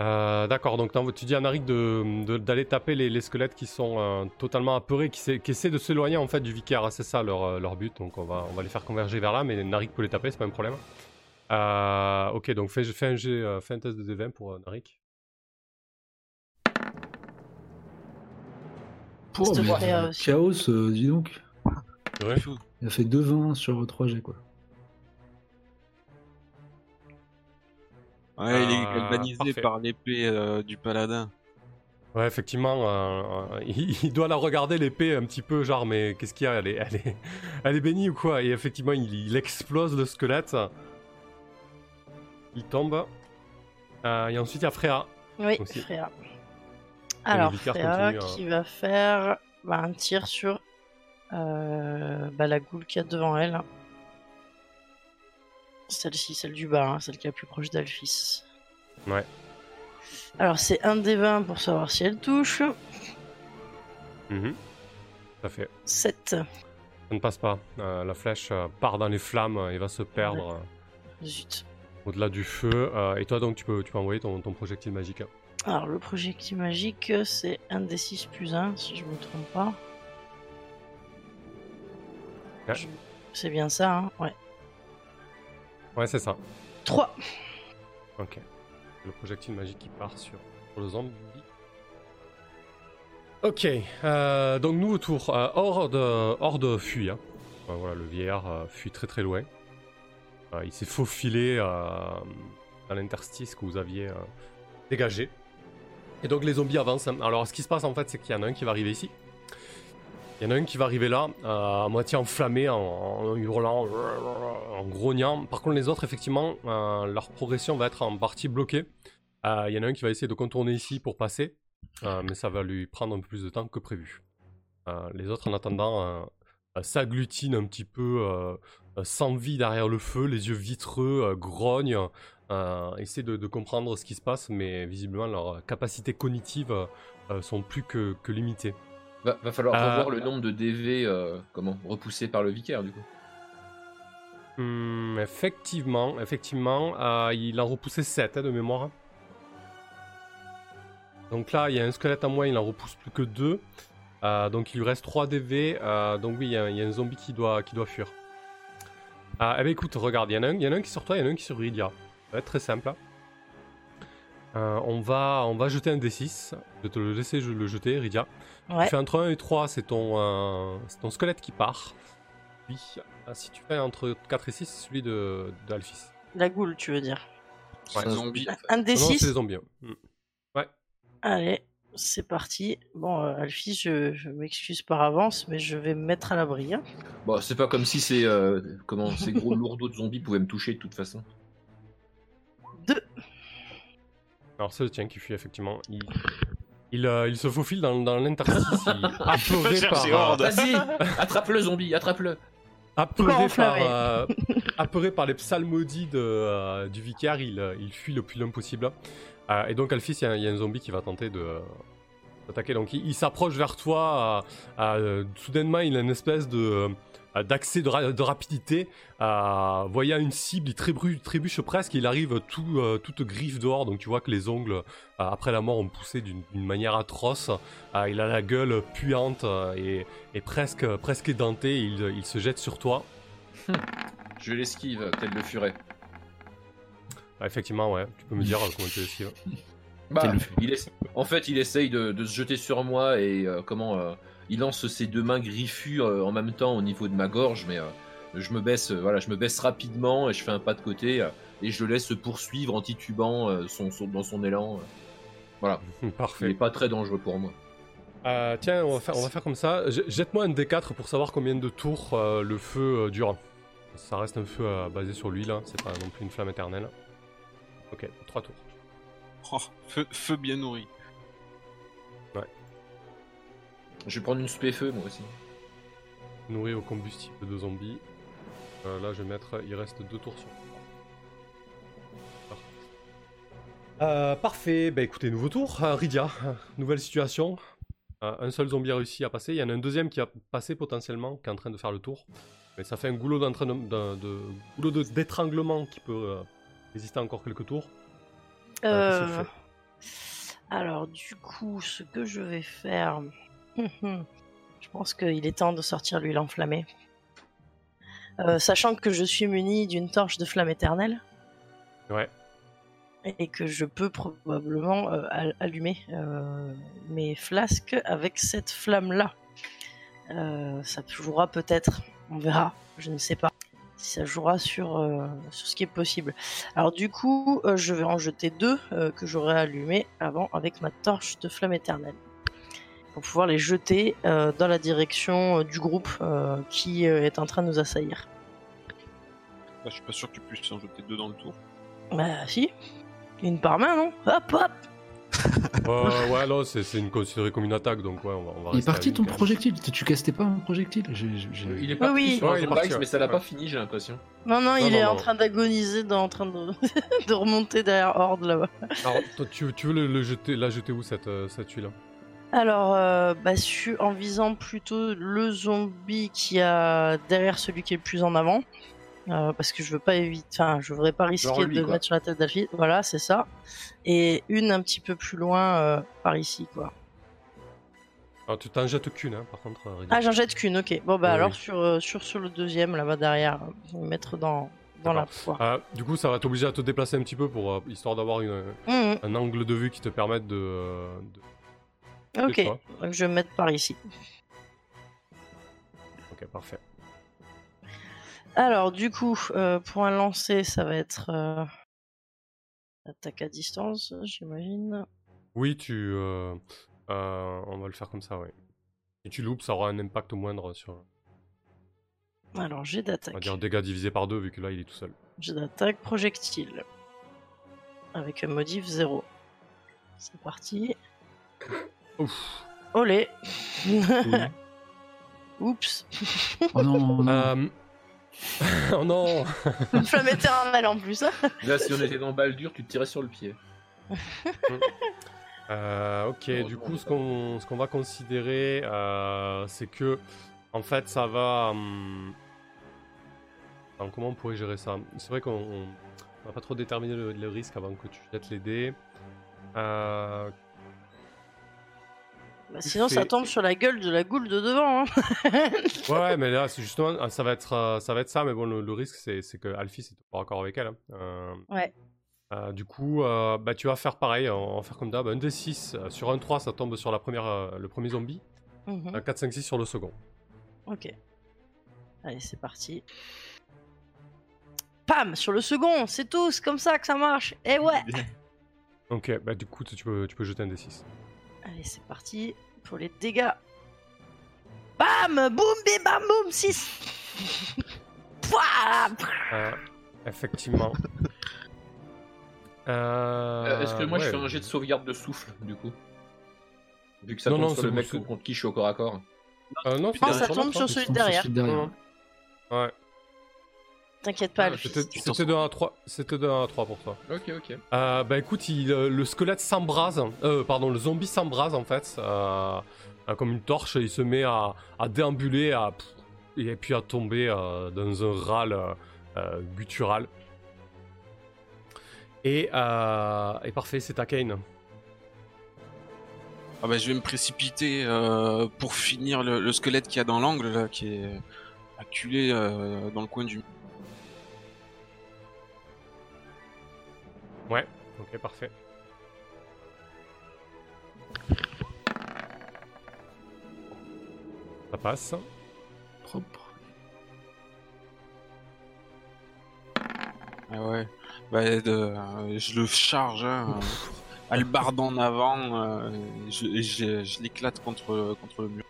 Speaker 1: Euh, D'accord, donc tu dis à Narik de- de- d'aller taper les, les squelettes qui sont euh, totalement apeurés, qui, essaient de s'éloigner en fait du vicaire, hein, c'est ça leur, euh, leur but, donc on va, on va les faire converger vers là, mais Narik peut les taper, c'est pas un problème. Euh, ok, donc fais, fais, un, jet, euh, fais un test de D20 pour euh, Narik.
Speaker 3: Oh,
Speaker 2: te
Speaker 3: mais. Chaos, euh, dis donc. Il a fait 2-20 sur 3G, quoi.
Speaker 5: Ouais, il est
Speaker 1: Ah,
Speaker 5: galvanisé
Speaker 1: parfait.
Speaker 5: par l'épée euh, du paladin.
Speaker 1: Ouais, effectivement, euh, euh, il, il doit la regarder l'épée un petit peu, genre, mais qu'est-ce qu'il y a? Elle est, elle, est, elle est bénie ou quoi? Et effectivement, il, il explose le squelette. Il tombe. Euh, et ensuite, il y a Freya.
Speaker 2: Oui,
Speaker 1: Aussi.
Speaker 2: Freya. Alors, Freya qui va faire bah, un tir sur euh, bah, la goule qu'il y a devant elle. Celle-ci, celle du bas, hein, celle qui est la plus proche d'Alphys.
Speaker 1: Ouais.
Speaker 2: Alors, c'est un des 20 pour savoir si elle touche.
Speaker 1: Tout à fait.
Speaker 2: 7.
Speaker 1: Ça ne passe pas. Euh, la flèche euh, part dans les flammes et va se perdre euh,
Speaker 2: Zut.
Speaker 1: au-delà du feu. Euh, et toi, donc, tu peux, tu peux envoyer ton, ton projectile magique.
Speaker 2: Alors, le projectile magique, c'est un des 6 plus 1, si je me trompe pas.
Speaker 1: Ouais.
Speaker 2: Je- C'est bien ça, hein Ouais.
Speaker 1: Ouais, c'est ça.
Speaker 2: 3.
Speaker 1: Ok. Le projectile magique qui part sur, sur le zombie. Ok. euh, donc, nouveau tour. Euh, Horde, Horde fuit. hein. Voilà, le vieillard euh, fuit très très loin. Euh, il s'est faufilé dans l'interstice que vous aviez dégagé. Et donc les zombies avancent. Alors ce qui se passe en fait, c'est qu'il y en a un qui va arriver ici. Il y en a un qui va arriver là, euh, à moitié enflammé, en, hurlant, en grognant. Par contre, les autres, effectivement, euh, leur progression va être en partie bloquée. Euh, Il y en a un qui va essayer de contourner ici pour passer, mais ça va lui prendre un peu plus de temps que prévu. Les autres, en attendant, s'agglutinent un petit peu sans vie derrière le feu, les yeux vitreux, grognent, essaient de, comprendre ce qui se passe, mais visiblement leurs capacités cognitives sont plus que limitées.
Speaker 4: Va, va falloir
Speaker 1: Euh,
Speaker 4: revoir le nombre de DV euh, comment, repoussés par le vicaire, du coup.
Speaker 1: Hmm, effectivement, effectivement, euh, il en repoussait 7 de mémoire. Donc là, il y a un squelette en moins, il en repousse plus que 2. donc il lui reste 3 DV. donc oui, il y, a, il y a un zombie qui doit, qui doit fuir. Eh ben écoute, regarde, il y, en a un, il y en a un qui sur toi, il y en a un qui sur Rydia. Ça va être très simple. Euh, on, va, on va jeter un D6. Je vais te le laisser je- le jeter, Rydia.
Speaker 2: Ouais.
Speaker 1: Tu fais entre 1 et 3, c'est ton, euh, c'est ton squelette qui part. Puis, ah, si tu fais entre 4 et 6, c'est celui de d'Alphys.
Speaker 2: La goule, tu veux dire.
Speaker 5: C'est un zombie.
Speaker 2: Un des
Speaker 1: Non, non, c'est les
Speaker 2: six.
Speaker 1: zombies. hein. Mm.
Speaker 2: Allez, c'est parti. Bon, euh, Alfie, je, je m'excuse par avance, mais je vais me mettre à l'abri. hein.
Speaker 4: Bon, c'est pas comme si ces, euh, comment, ces gros <laughs> lourdeaux de zombies pouvaient me toucher de toute façon.
Speaker 1: Alors, c'est le tien qui fuit, effectivement. Il, il, euh, il se faufile dans, dans l'interstice. il- <laughs> apeuré par, euh.
Speaker 4: Vas-y, attrape-le zombie, attrape-le.
Speaker 1: apeuré, par, euh, apeuré par les psalmodies de, euh, du vicaire, il, il fuit le plus loin possible. Euh, et donc, Alphys, il y, a un- il y a un zombie qui va tenter de euh, d'attaquer. Donc, il, il s'approche vers toi. euh, euh, soudainement, il a une espèce de euh, d'accès de, ra- de rapidité. Euh, voyant une cible, il trébu- trébuche presque. Il arrive tout, euh, toute griffe dehors. Donc, tu vois que les ongles, euh, après la mort, ont poussé d'une manière atroce. Euh, il a la gueule puante euh, et, et presque, presque édenté. Il, il se jette sur toi. <laughs>
Speaker 4: Je l'esquive, tel le furet.
Speaker 1: Ah, effectivement, ouais. Tu peux me dire euh, comment tu esquives.
Speaker 4: Bah, il En fait, il essaye de, de se jeter sur moi et euh, comment euh, il lance ses deux mains griffues euh, en même temps au niveau de ma gorge, mais euh, je me baisse, euh, voilà, je me baisse rapidement et je fais un pas de côté euh, et je le laisse se poursuivre en titubant euh, son, son- dans son élan. euh. Voilà, <laughs> il
Speaker 1: Parfait.
Speaker 4: n'est pas très dangereux pour moi.
Speaker 1: Euh, tiens, on va, faire, on va faire comme ça. J- Jette-moi un D4 pour savoir combien de tours euh, le feu euh, dure. Ça reste un feu euh, basé sur l'huile, hein, c'est pas non plus une flamme éternelle. Ok, 3 tours.
Speaker 5: Oh, feu, feu bien nourri.
Speaker 4: Je vais prendre une spé feu moi aussi.
Speaker 1: Nourri au combustible de zombies. Euh, là, je vais mettre. Il reste 2 tours sur. Parfait. Euh, parfait. Bah écoutez, nouveau tour. Euh, Rydia, euh, nouvelle situation. Euh, un seul zombie a réussi à passer. Il y en a un deuxième qui a passé potentiellement, qui est en train de faire le tour. Mais ça fait un goulot d'entraînement, de, de- goulot de- d'étranglement qui peut euh, résister encore quelques tours.
Speaker 2: Alors, du coup, ce que je vais faire. Je pense qu'il est temps de sortir l'huile enflammée. Euh, sachant que je suis muni d'une torche de flamme éternelle.
Speaker 1: Ouais.
Speaker 2: Et que je peux probablement euh, al- allumer euh, mes flasques avec cette flamme-là. Ça jouera peut-être, on verra, je ne sais pas si ça jouera sur, sur ce qui est possible. Alors du coup, je vais en jeter deux que j'aurais allumés avant avec ma torche de flamme éternelle. Pour pouvoir les jeter euh, dans la direction euh, du groupe euh, qui euh, est en train de nous assaillir.
Speaker 5: Bah, je suis pas sûr que tu puisses en jeter deux dans le tour.
Speaker 2: Bah si. Une par main, non? Hop hop
Speaker 1: Euh, ouais, là, c'est c'est une considérée comme une attaque, donc ouais, on va, on va
Speaker 3: Il est parti ton projectile Tu tu castais pas un projectile?
Speaker 4: Il est pas
Speaker 2: oui.
Speaker 4: sur
Speaker 1: Ouais, il est parti,
Speaker 4: mais ça l'a pas fini, j'ai l'impression.
Speaker 2: Non, non, il
Speaker 1: non,
Speaker 2: est
Speaker 1: non.
Speaker 2: en train d'agoniser, dans- en train de, <laughs> de remonter derrière Horde là-bas.
Speaker 1: Alors, toi, tu, tu veux le, le jeter, la jeter où cette, euh, cette huile
Speaker 2: Alors, euh, bah, su- en visant plutôt le zombie qui a derrière celui qui est le plus en avant. Euh, parce que je veux pas éviter, enfin, je voudrais pas risquer
Speaker 4: lui,
Speaker 2: de
Speaker 4: quoi.
Speaker 2: mettre sur la tête d'Alfie. Voilà, c'est ça. Et une un petit peu plus loin euh, par ici, quoi.
Speaker 1: Alors, tu t'en jettes qu'une, hein, par contre. euh.
Speaker 2: Ah, j'en jette qu'une, ok. Bon, bah
Speaker 1: Oui,
Speaker 2: alors
Speaker 1: oui.
Speaker 2: sur, euh, sur, sur le deuxième, là-bas derrière, je vais me mettre dans, dans la poire.
Speaker 1: Euh, du coup, ça va t'obliger à te déplacer un petit peu pour euh, histoire d'avoir une-
Speaker 2: Mhm,
Speaker 1: un angle de vue qui te permette de. de-
Speaker 2: ok, donc je vais me mettre par ici.
Speaker 1: Ok, parfait.
Speaker 2: Alors, du coup, euh, pour un lancer, ça va être euh, attaque à distance, j'imagine.
Speaker 1: Oui, tu. euh, euh, on va le faire comme ça, oui. Si tu loupes, ça aura un impact moindre sur.
Speaker 2: Alors, j'ai
Speaker 1: On va
Speaker 2: d'attaque.
Speaker 1: dire dégâts divisé par deux, vu que là, il est tout seul.
Speaker 2: J'ai d'attaque projectile. Avec un modif 0. C'est parti.
Speaker 1: Ouf.
Speaker 2: Olé Oups
Speaker 3: Oh non.
Speaker 1: Euh... <laughs> oh non
Speaker 2: Une flamme éternelle en plus.
Speaker 4: Là, si on était dans Baldur, tu te tirais sur le pied. <laughs>
Speaker 1: Euh, ok, du coup, ce qu'on ce qu'on va considérer, euh, c'est que, en fait, ça va. hum, alors, comment on pourrait gérer ça? C'est vrai qu'on on- on va pas trop déterminer le, le risque avant que tu jettes les dés. Euh,
Speaker 2: Bah, sinon, ça tombe sur la gueule de la goule de devant. hein. <laughs>
Speaker 1: Ouais, ouais, mais là, c'est justement, ah, ça va être, euh, ça va être ça. Mais bon, le, le risque, c'est c'est que Alphys est pas encore avec elle. hein. Euh,
Speaker 2: Ouais.
Speaker 1: euh, du coup, euh, bah, tu vas faire pareil, on va faire comme d'hab. Un D6 euh, sur un 3, ça tombe sur la première, le premier zombie.
Speaker 2: Mhm.
Speaker 1: Un 4, 5, 6 sur le second.
Speaker 2: Ok. Allez, c'est parti. Pam Sur le second, c'est tout, c'est comme ça que ça marche. Et ouais <laughs>
Speaker 1: Ok, bah du coup, tu peux, tu peux jeter un D6.
Speaker 2: Allez, c'est parti pour les dégâts. Bam Boum, bim, bam, boum 6 <laughs>
Speaker 1: Euh, effectivement. Euh, <laughs>
Speaker 4: Euh, Est-ce que moi je fais un jet de sauvegarde de souffle, du coup? Vu que ça
Speaker 1: Non,
Speaker 4: tombe
Speaker 1: non,
Speaker 4: sur
Speaker 1: c'est
Speaker 4: le mec contre qui je suis au corps à corps.
Speaker 1: Euh, non,
Speaker 2: Non,
Speaker 1: c'était
Speaker 2: ça tombe sur celui derrière.
Speaker 3: sur derrière.
Speaker 1: Non. Ouais,
Speaker 2: T'inquiète pas,
Speaker 4: Ah,
Speaker 1: c'était c'était de 1 à 3, c'était de 1 à 3 pour toi.
Speaker 4: Ok, ok.
Speaker 1: Euh, bah écoute, il, euh, le squelette s'embrase, euh, pardon, le zombie s'embrase en fait, euh, comme une torche, il se met à, à déambuler, à, et puis à tomber euh, dans un râle guttural. Et, euh, et parfait, c'est à Kane.
Speaker 5: Ah bah, je vais me précipiter euh, pour finir le, le squelette qu'il y a dans l'angle là, qui est acculé euh, dans le coin du.
Speaker 1: Ouais, ok, parfait. Ça passe.
Speaker 3: Propre.
Speaker 5: Ah ouais. Bah, euh, je le charge, hein, hallebarde en avant, euh, je, et je, je l'éclate contre, contre le mur.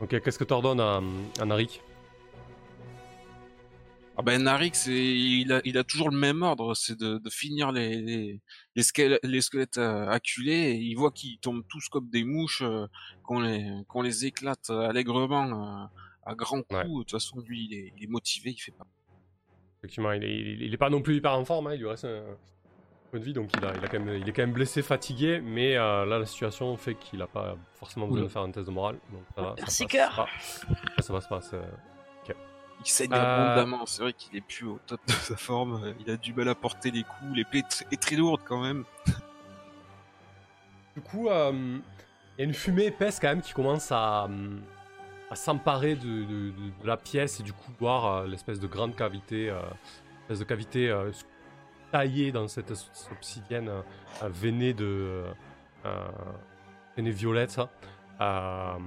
Speaker 1: Ok, qu'est-ce que t'ordonnes à, à Narik?
Speaker 5: Ben Narik, c'est il a, il a toujours le même ordre, c'est de, de finir les les, les, squelettes euh, acculés. Et il voit qu'ils tombent tous comme des mouches, euh, qu'on les qu'on les éclate euh, allègrement euh, à grands coups.
Speaker 1: Ouais.
Speaker 5: De toute façon, lui, il est, il est motivé, il fait pas.
Speaker 1: Effectivement, il est, il pas non plus hyper en forme, hein, il lui reste un point de vie, donc il, a, il, a quand même, il est quand même blessé, fatigué, mais euh, là la situation fait qu'il a pas forcément besoin de faire un test de morale. Donc ça va, ça
Speaker 2: Merci,
Speaker 1: passe
Speaker 2: cœur.
Speaker 1: pas. Ça, ça passe pas.
Speaker 5: Il saigne
Speaker 1: Euh,
Speaker 5: abondamment. C'est vrai qu'il est plus au top de sa forme. euh, Il a du mal à porter les coups. L'épée est, tr- est très lourde quand même.
Speaker 1: Du coup, euh, il y a une fumée épaisse quand même qui commence à, à s'emparer de, de- de- de la pièce et du couloir, euh, l'espèce de grande cavité, euh, espèce de cavité euh, taillée dans cette, cette obsidienne veinée de euh, veinée violette. ça. Euh,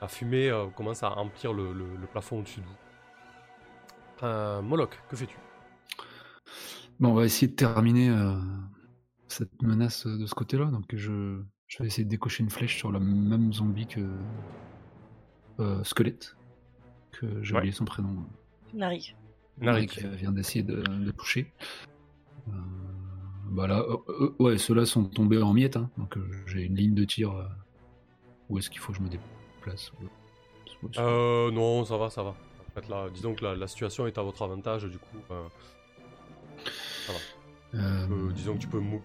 Speaker 1: la fumée euh, commence à emplir le, le- le plafond au-dessus de vous. Euh, Moloch, que fais-tu?
Speaker 3: Bon, on va essayer de terminer euh, cette menace de ce côté-là. Donc, je, je vais essayer de décocher une flèche sur le même zombie que euh, Squelette, que j'ai
Speaker 1: Ouais.
Speaker 3: oublié son prénom.
Speaker 2: Narik.
Speaker 1: Narik.
Speaker 3: Qui vient d'essayer de, de toucher. Euh, bah là, euh, euh, ouais, ceux-là sont tombés en miettes. hein. donc, euh, j'ai une ligne de tir. euh, où est-ce qu'il faut que je me déplace
Speaker 1: Euh, non, ça va, ça va. En fait, là, disons que la, la situation est à votre avantage, du coup. euh,
Speaker 3: Euh,
Speaker 1: disons que tu peux, mou-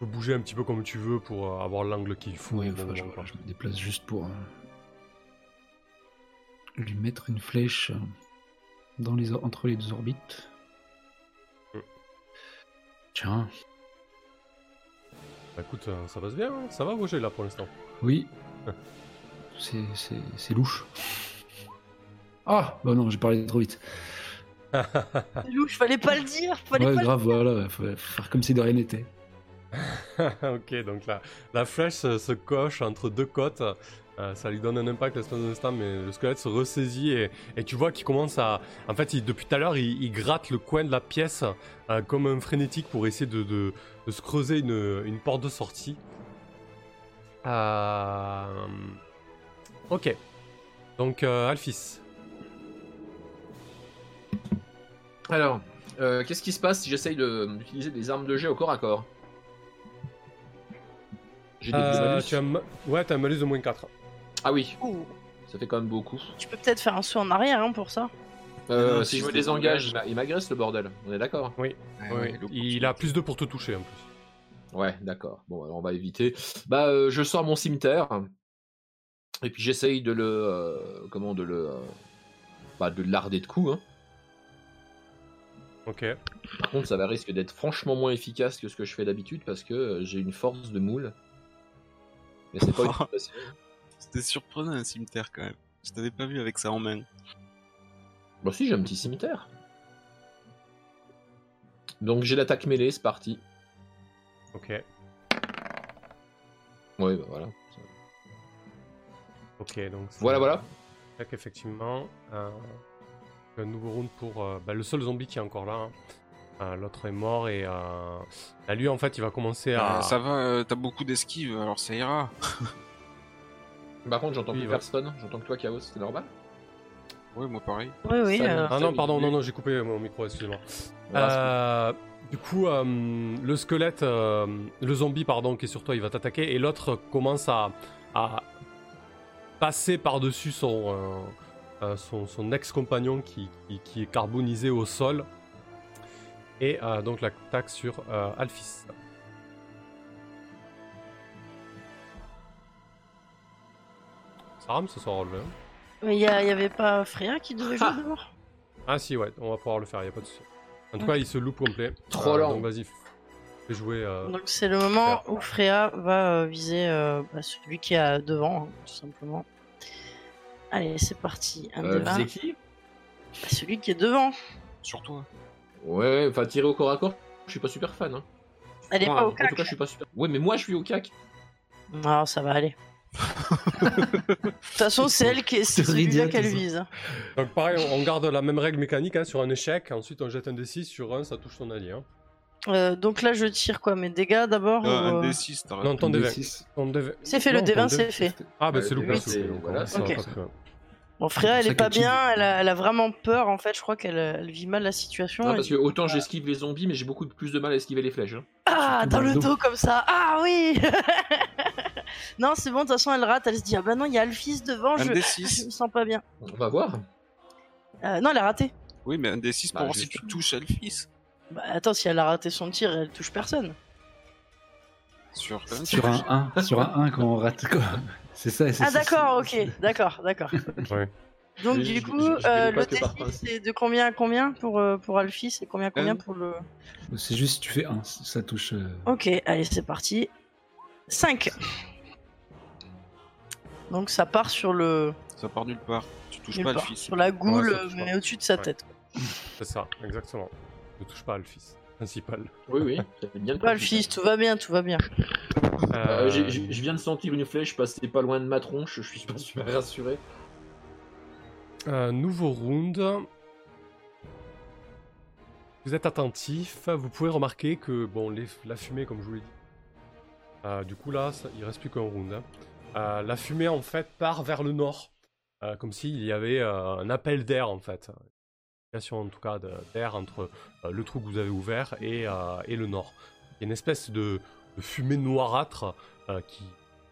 Speaker 1: peux bouger un petit peu comme tu veux pour euh, avoir l'angle qu'il faut.
Speaker 3: Oui, enfin, je, me déplace juste pour lui mettre une flèche dans les, or- entre les deux orbites.
Speaker 1: Mm.
Speaker 3: Tiens,
Speaker 1: Bah, écoute, ça passe bien, hein. ça va bouger là pour l'instant.
Speaker 3: oui. <laughs> C'est louche. Ah Bah non, j'ai parlé trop vite. <laughs>
Speaker 2: Louche, fallait pas le dire. Fallait
Speaker 3: Ouais,
Speaker 2: pas le-
Speaker 3: grave, voilà, faut, faire comme si de rien n'était. <laughs>
Speaker 1: ok, donc la, la flèche se, coche entre deux côtes. Euh, ça lui donne un impact l'espace d'un instant, mais le squelette se ressaisit et, et tu vois qu'il commence à. En fait, il- depuis tout à l'heure, il, il gratte le coin de la pièce euh, comme un frénétique pour essayer de, de- de se creuser une, une porte de sortie. Euh, Ok. Donc, Alphys.
Speaker 4: Alors, euh, qu'est-ce qui se passe si j'essaye de- d'utiliser des armes de jet au corps à corps? J'ai des
Speaker 1: Euh,
Speaker 4: malus
Speaker 1: tu as, un ma- ouais, t'as un malus de moins 4.
Speaker 4: Ah oui,
Speaker 2: Ouh.
Speaker 4: ça fait quand même beaucoup.
Speaker 2: Tu peux peut-être faire un saut en arrière hein, pour ça.
Speaker 4: Euh,
Speaker 5: Non,
Speaker 4: si je me désengage,
Speaker 5: je
Speaker 4: il m'a- il m'agresse le bordel. On est d'accord?
Speaker 1: Oui,
Speaker 5: Ah
Speaker 1: il a plus 2 pour te toucher en plus.
Speaker 4: Ouais, d'accord. Bon, alors on va éviter. Bah, euh, je sors mon cimetière et puis j'essaye de le, euh, comment, de le, euh, bah, de larder de coups. Hein.
Speaker 1: Ok.
Speaker 4: Par contre, ça va risque d'être franchement moins efficace que ce que je fais d'habitude parce que euh, j'ai une force de moule. Mais c'est pas. <laughs>
Speaker 5: C'était surprenant un cimetière quand même. Je t'avais pas vu avec ça en main.
Speaker 4: Bon, si, j'ai un petit cimetière. Donc j'ai l'attaque mêlée, c'est parti.
Speaker 1: Ok.
Speaker 4: Ouais, bah voilà.
Speaker 1: Ok, donc. c'est-
Speaker 4: Voilà, voilà.
Speaker 1: Tac, effectivement. euh, un nouveau round pour euh, bah, le seul zombie qui est encore là. hein. Euh, L'autre est mort et euh, bah, lui en fait il va commencer à.
Speaker 5: Ça va, euh, t'as beaucoup d'esquives, alors ça ira. <laughs>
Speaker 4: Par contre, j'entends
Speaker 1: Oui,
Speaker 4: plus
Speaker 1: ouais.
Speaker 4: personne. J'entends que toi, Chaos, c'est normal.
Speaker 5: Ouais, moi pareil.
Speaker 2: Oui, oui.
Speaker 4: Ça,
Speaker 2: euh,
Speaker 1: Ah non, pardon, non, non, j'ai coupé mon micro, excusez-moi.
Speaker 4: Voilà,
Speaker 1: Euh, du coup, euh, le squelette, euh, le zombie, pardon, qui est sur toi, il va t'attaquer et l'autre commence à, à passer par-dessus son, euh, son, son ex-compagnon qui, qui, qui est carbonisé au sol. Et euh, donc l'attaque sur euh, Alphys. Ça rame ce soir relevé. hein
Speaker 2: Mais il y, a- il y avait pas Freya qui devait jouer
Speaker 4: Ah.
Speaker 2: d'abord
Speaker 1: Ah si, ouais, on va pouvoir le faire, y a pas de souci. En tout cas, il se loupe complet.
Speaker 4: Trop
Speaker 1: Euh,
Speaker 4: lent.
Speaker 1: Donc vas-y, fais jouer. euh,
Speaker 2: Donc c'est le moment où Freya va euh, viser euh, bah, celui qui est devant, hein, tout simplement. Allez, c'est parti. Un
Speaker 4: Euh, visez qui
Speaker 2: Bah, celui qui est devant.
Speaker 5: Sur toi.
Speaker 4: Ouais, enfin tirer au corps à corps, je suis pas super fan. Hein.
Speaker 2: Elle est pas au
Speaker 4: En tout
Speaker 2: cac.
Speaker 4: cas, je suis pas super. Ouais, mais moi, je suis au cac.
Speaker 2: Non, ça va aller. De toute façon, c'est elle qui est, c'est celui-là qu'elle vise.
Speaker 1: Donc pareil, on on garde la même règle mécanique hein, sur un échec. Ensuite, on jette un D6 sur un, ça touche son allié. hein.
Speaker 2: Euh, donc là, je tire quoi Mes dégâts d'abord
Speaker 5: Euh,
Speaker 2: ou,
Speaker 5: un
Speaker 2: euh,
Speaker 5: D6, t'as
Speaker 1: Non, ton
Speaker 3: Un
Speaker 1: D20.
Speaker 3: D6.
Speaker 1: Ton D20.
Speaker 2: C'est fait, le
Speaker 1: Non,
Speaker 2: D20,
Speaker 1: ton
Speaker 2: c'est fait.
Speaker 1: Ah bah c'est
Speaker 4: le
Speaker 1: loupé,
Speaker 4: D20,
Speaker 1: c'est
Speaker 4: c'est-
Speaker 1: loupé, donc
Speaker 4: voilà,
Speaker 1: loin.
Speaker 2: Bon, Freya, elle est pas bien,
Speaker 3: qu'elle
Speaker 2: elle a, elle a vraiment peur en fait. Je crois qu'elle elle vit mal la situation.
Speaker 4: Non,
Speaker 2: Elle
Speaker 4: parce que autant j'esquive les zombies, mais j'ai beaucoup plus de mal à esquiver les flèches. hein.
Speaker 2: Ah, dans
Speaker 3: dans
Speaker 2: le
Speaker 3: dos.
Speaker 2: dos comme ça. Ah oui <laughs> Non, c'est bon, de toute façon, elle rate. Elle se dit Ah bah non, il y a Alphys devant,
Speaker 5: Un
Speaker 2: je... je me
Speaker 5: D6.
Speaker 2: sens pas bien.
Speaker 4: On va voir.
Speaker 2: Euh, non, elle a raté.
Speaker 5: Oui, mais un D6 pour
Speaker 4: Bah,
Speaker 5: voir si tu touches Alphys.
Speaker 2: Bah attends, si elle a raté son tir, elle touche personne.
Speaker 5: Sur un,
Speaker 3: Sur un 1, sur un 1 quand on rate quoi. C'est ça. c'est
Speaker 2: Ah d'accord, ok, d'accord, d'accord. <laughs>
Speaker 1: Ouais.
Speaker 2: Donc
Speaker 4: Je-
Speaker 2: du
Speaker 4: je-
Speaker 2: coup,
Speaker 4: je- je
Speaker 2: euh,
Speaker 4: pas
Speaker 2: le
Speaker 4: que par
Speaker 2: D6
Speaker 4: principe.
Speaker 2: c'est de combien à combien pour, euh, pour Alphys et combien à combien
Speaker 5: Un.
Speaker 2: pour le...
Speaker 3: C'est juste si tu fais 1, ça touche. euh,
Speaker 2: Ok, allez, c'est parti. 5 Donc ça part sur le...
Speaker 5: Ça part nulle part. Tu touches
Speaker 2: nulle
Speaker 5: pas Alphys.
Speaker 2: sur la goule,
Speaker 1: Ouais,
Speaker 2: mais au-dessus de sa
Speaker 1: Ouais.
Speaker 2: tête.
Speaker 1: C'est ça, exactement. Ne touche pas Alphys, principal.
Speaker 4: Oui, oui, <laughs> ça fait bien le
Speaker 2: Pas
Speaker 4: principe.
Speaker 2: Alphys, tout va bien, tout va bien.
Speaker 4: Euh,
Speaker 1: Euh,
Speaker 4: je viens de sentir une flèche passer pas loin de ma tronche, je suis pas <laughs> super rassuré.
Speaker 1: Euh, nouveau round. Vous êtes attentif, vous pouvez remarquer que bon, les- la fumée, comme je vous l'ai dit, euh, du coup là, ça- il reste plus qu'un round. hein. Euh, la fumée en fait part vers le nord, euh, comme s'il y avait euh, un appel d'air en fait, en tout cas de- d'air entre euh, le trou que vous avez ouvert et, euh, et le nord. Il y a une espèce de, de fumée noirâtre euh, qui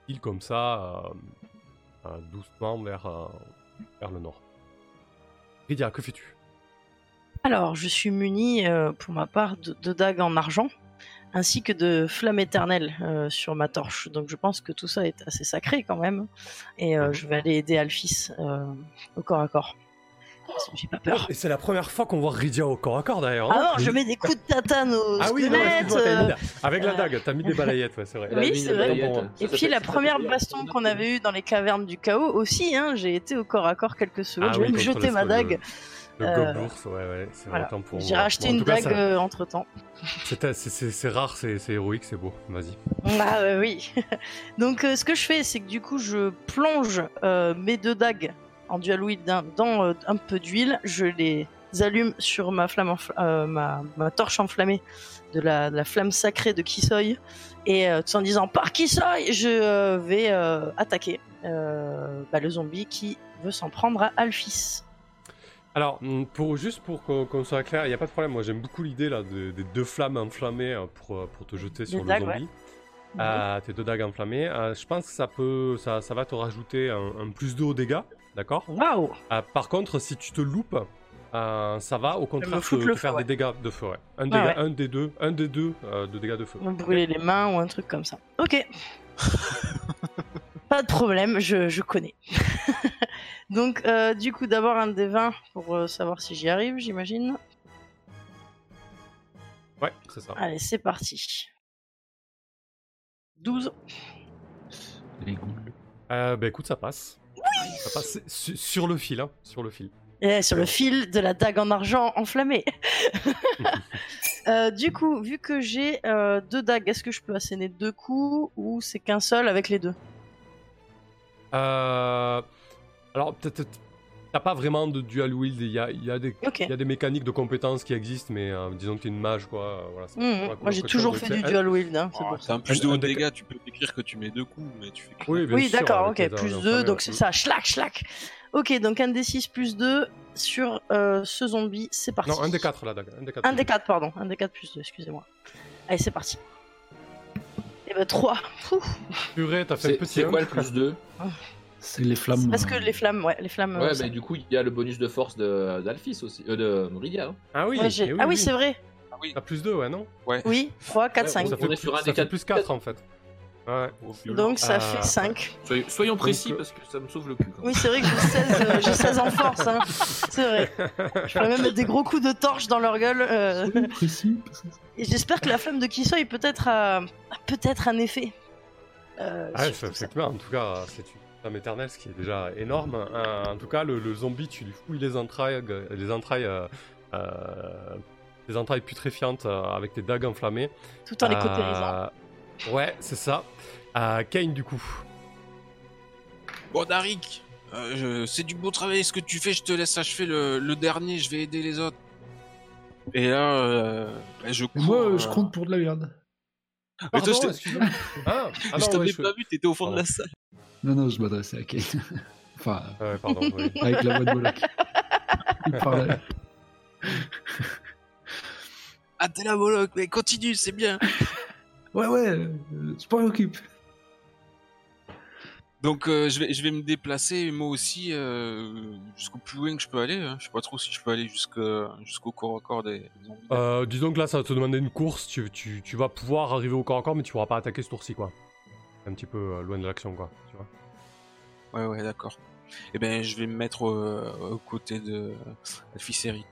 Speaker 1: file comme ça doucement vers, vers le nord. Lydia, que fais-tu?
Speaker 2: Alors, je suis muni pour ma part de, de dagues en argent, ainsi que de flammes éternelles sur ma torche. Donc je pense que tout ça est assez sacré quand même. Et je vais aller aider Alphys au corps à corps. J'ai pas peur.
Speaker 1: Et c'est la première fois qu'on voit Rydia au corps à corps d'ailleurs.
Speaker 2: Ah
Speaker 1: hein
Speaker 2: non, je mets des coups de tatane au
Speaker 1: Ah oui, non,
Speaker 2: euh,
Speaker 1: avec la
Speaker 2: euh,
Speaker 1: dague, t'as mis des <laughs> balayettes, ouais, c'est vrai.
Speaker 2: Oui, c'est vrai.
Speaker 4: Ça
Speaker 2: Et puis la première baston qu'on avait eue dans les cavernes du chaos aussi, hein, j'ai été au corps à corps quelques secondes,
Speaker 1: Ah
Speaker 2: j'ai
Speaker 1: oui,
Speaker 2: même jeté ma dague.
Speaker 1: Le
Speaker 2: Euh,
Speaker 1: gobelours, ouais, ouais, c'est
Speaker 2: voilà.
Speaker 1: autant pour
Speaker 2: J'ai racheté
Speaker 1: Bon,
Speaker 2: une dague
Speaker 1: ça-
Speaker 2: entre temps.
Speaker 1: c'est- rare, c'est héroïque, c'est beau. Vas-y.
Speaker 2: Ah ouais, oui. <laughs> Donc euh, ce que je fais, c'est que du coup, je plonge euh, mes deux dagues en dual dans, dans, euh, un peu d'huile. Je les allume sur ma flamme, euh, ma, ma torche enflammée de la, de la flamme sacrée de Kisoy. Et euh, tout en disant par Kisoy, je vais attaquer bah, le zombie qui veut s'en prendre à Alphys.
Speaker 1: Alors, mm, pour, juste pour qu'on soit clair, il n'y a pas de problème. Moi, j'aime beaucoup l'idée là de- des deux flammes enflammées pour, pour te jeter sur le
Speaker 2: dagues,
Speaker 1: zombie. Euh, tes deux dagues enflammées. Euh, je pense que ça peut, ça, ça va te rajouter un, un plus 2 au dégâts, d'accord
Speaker 2: Waouh
Speaker 1: Euh, Par contre, si tu te loupes, euh, ça va au contraire te, te
Speaker 2: feu,
Speaker 1: faire
Speaker 2: ouais.
Speaker 1: des dégâts de feu. ouais. Un,
Speaker 2: Ah ouais.
Speaker 1: un des deux, un des deux euh, de dégâts de feu.
Speaker 2: Me brûler les mains ou un truc comme ça. Ok. <laughs> Pas de problème, je, je connais. <laughs> Donc, euh, du coup, d'abord un des 20 pour euh, savoir si j'y arrive, j'imagine.
Speaker 1: Ouais, c'est ça.
Speaker 2: Allez, c'est parti. 12.
Speaker 3: Les ghouls.
Speaker 1: Euh, bah écoute, ça passe. Ça passe c'est su- sur le fil, hein, sur le fil.
Speaker 2: Et sur le fil de la dague en argent enflammée. <laughs> Euh, du coup, vu que j'ai euh, deux dagues, est-ce que je peux asséner deux coups ou c'est qu'un seul avec les deux?
Speaker 1: Euh, alors, peut-être, t'as pas vraiment de dual wield. Il y a, y, a des-
Speaker 2: Ok.
Speaker 1: il y a des mécaniques de compétences qui existent, mais euh, disons que t'es une mage, quoi. euh, Voilà, ça-
Speaker 2: Mhm.
Speaker 1: ouais,
Speaker 2: Moi, j'ai toujours fait du dual wield. Hein, c'est
Speaker 5: Oh,
Speaker 2: pour
Speaker 5: c'est
Speaker 2: ça.
Speaker 5: un plus de haut dégâts, tu peux écrire que tu mets deux coups, mais tu fais que
Speaker 1: Oui,
Speaker 2: Oui, d'accord, ok, plus
Speaker 1: armes
Speaker 2: 2,
Speaker 1: enflammées,
Speaker 2: donc c'est ça, schlac, schlac. Ok, donc un des 6 plus 2 sur euh, ce zombie, c'est parti.
Speaker 1: Non, un des 4 là, dague. Un des 4.
Speaker 2: Un des 4, pardon, un des 4 plus 2, excusez-moi. Allez, c'est parti. Et bah 3.
Speaker 1: Purée, t'as fait un
Speaker 4: C'est
Speaker 1: petit
Speaker 4: c'est quoi le plus 2 <laughs>
Speaker 3: C'est les flammes.
Speaker 2: Parce que
Speaker 3: euh,
Speaker 2: les flammes, ouais, les flammes. euh,
Speaker 4: Ouais,
Speaker 2: ça-
Speaker 4: mais du coup, il y a le bonus de force de- d'Alphys aussi, euh, de Ridia. hein.
Speaker 1: Ah oui,
Speaker 2: Ouais, j'ai-
Speaker 1: eh
Speaker 2: ah oui, c'est vrai.
Speaker 1: T'as plus 2, ouais, non
Speaker 2: Oui, 3, 4,
Speaker 4: Ouais,
Speaker 2: 5.
Speaker 1: Ça
Speaker 4: On
Speaker 1: fait,
Speaker 4: est
Speaker 1: plus,
Speaker 4: sur un
Speaker 1: ça
Speaker 4: des
Speaker 1: fait
Speaker 4: quatre-
Speaker 1: plus 4 en fait. Ouais.
Speaker 2: Donc ça
Speaker 1: Euh,
Speaker 2: fait 5.
Speaker 4: Soyons, soyons précis
Speaker 1: Donc, euh,
Speaker 4: parce que ça me sauve le cul. quand même.
Speaker 2: Oui, c'est vrai que j'ai 16, euh, j'ai 16 en force. Hein. C'est vrai. Je pourrais même mettre des gros coups de torche dans leur gueule. euh,
Speaker 3: soyons précis. parce que-
Speaker 2: Et j'espère que la flamme de Kisoy peut-être a... a peut-être un effet. Euh,
Speaker 1: Ah, ça-
Speaker 2: ça.
Speaker 1: effectivement, en tout cas, c'est une flamme éternelle, ce qui est déjà énorme. Euh, en tout cas, le, le zombie, tu lui fouilles les entrailles, les entrailles, euh, euh, les entrailles putréfiantes euh, avec tes dagues enflammées.
Speaker 2: Tout en les cautérisant.
Speaker 1: Ouais, c'est ça. Euh, Kane, du coup.
Speaker 5: Bon, Darik, euh, je- c'est du beau travail ce que tu fais, je te laisse achever le, le dernier, je vais aider les autres. Et là, euh, bah, je cours.
Speaker 3: moi,
Speaker 5: euh,
Speaker 3: je compte pour de la merde.
Speaker 5: Mais toi, je t'ai-.
Speaker 1: Ah, <laughs> ah
Speaker 5: je- pas vu, t'étais au fond de la salle.
Speaker 3: Non, non, je m'adressais à Kane. <laughs> enfin,
Speaker 1: Ah ouais, pardon. oui. <laughs>
Speaker 3: avec la voix de Moloch. Il parlait. <laughs>
Speaker 5: Ah, t'es là, Moloch, mais continue, c'est bien.
Speaker 3: Ouais, ouais, euh, je m'en occupe.
Speaker 5: Donc, euh, je, vais, je vais me déplacer, moi aussi, euh, jusqu'au plus loin que je peux aller. hein. Je sais pas trop si je peux aller jusqu'au corps à corps des, des zombies.
Speaker 1: Euh, disons que là, ça va te demander une course. Tu, tu, tu vas pouvoir arriver au corps à corps, mais tu pourras pas attaquer ce tour-ci, quoi. Un petit peu euh, loin de l'action, quoi. Tu vois.
Speaker 5: Ouais, ouais, d'accord. Eh ben, je vais me mettre euh, aux côtés de Alficeri.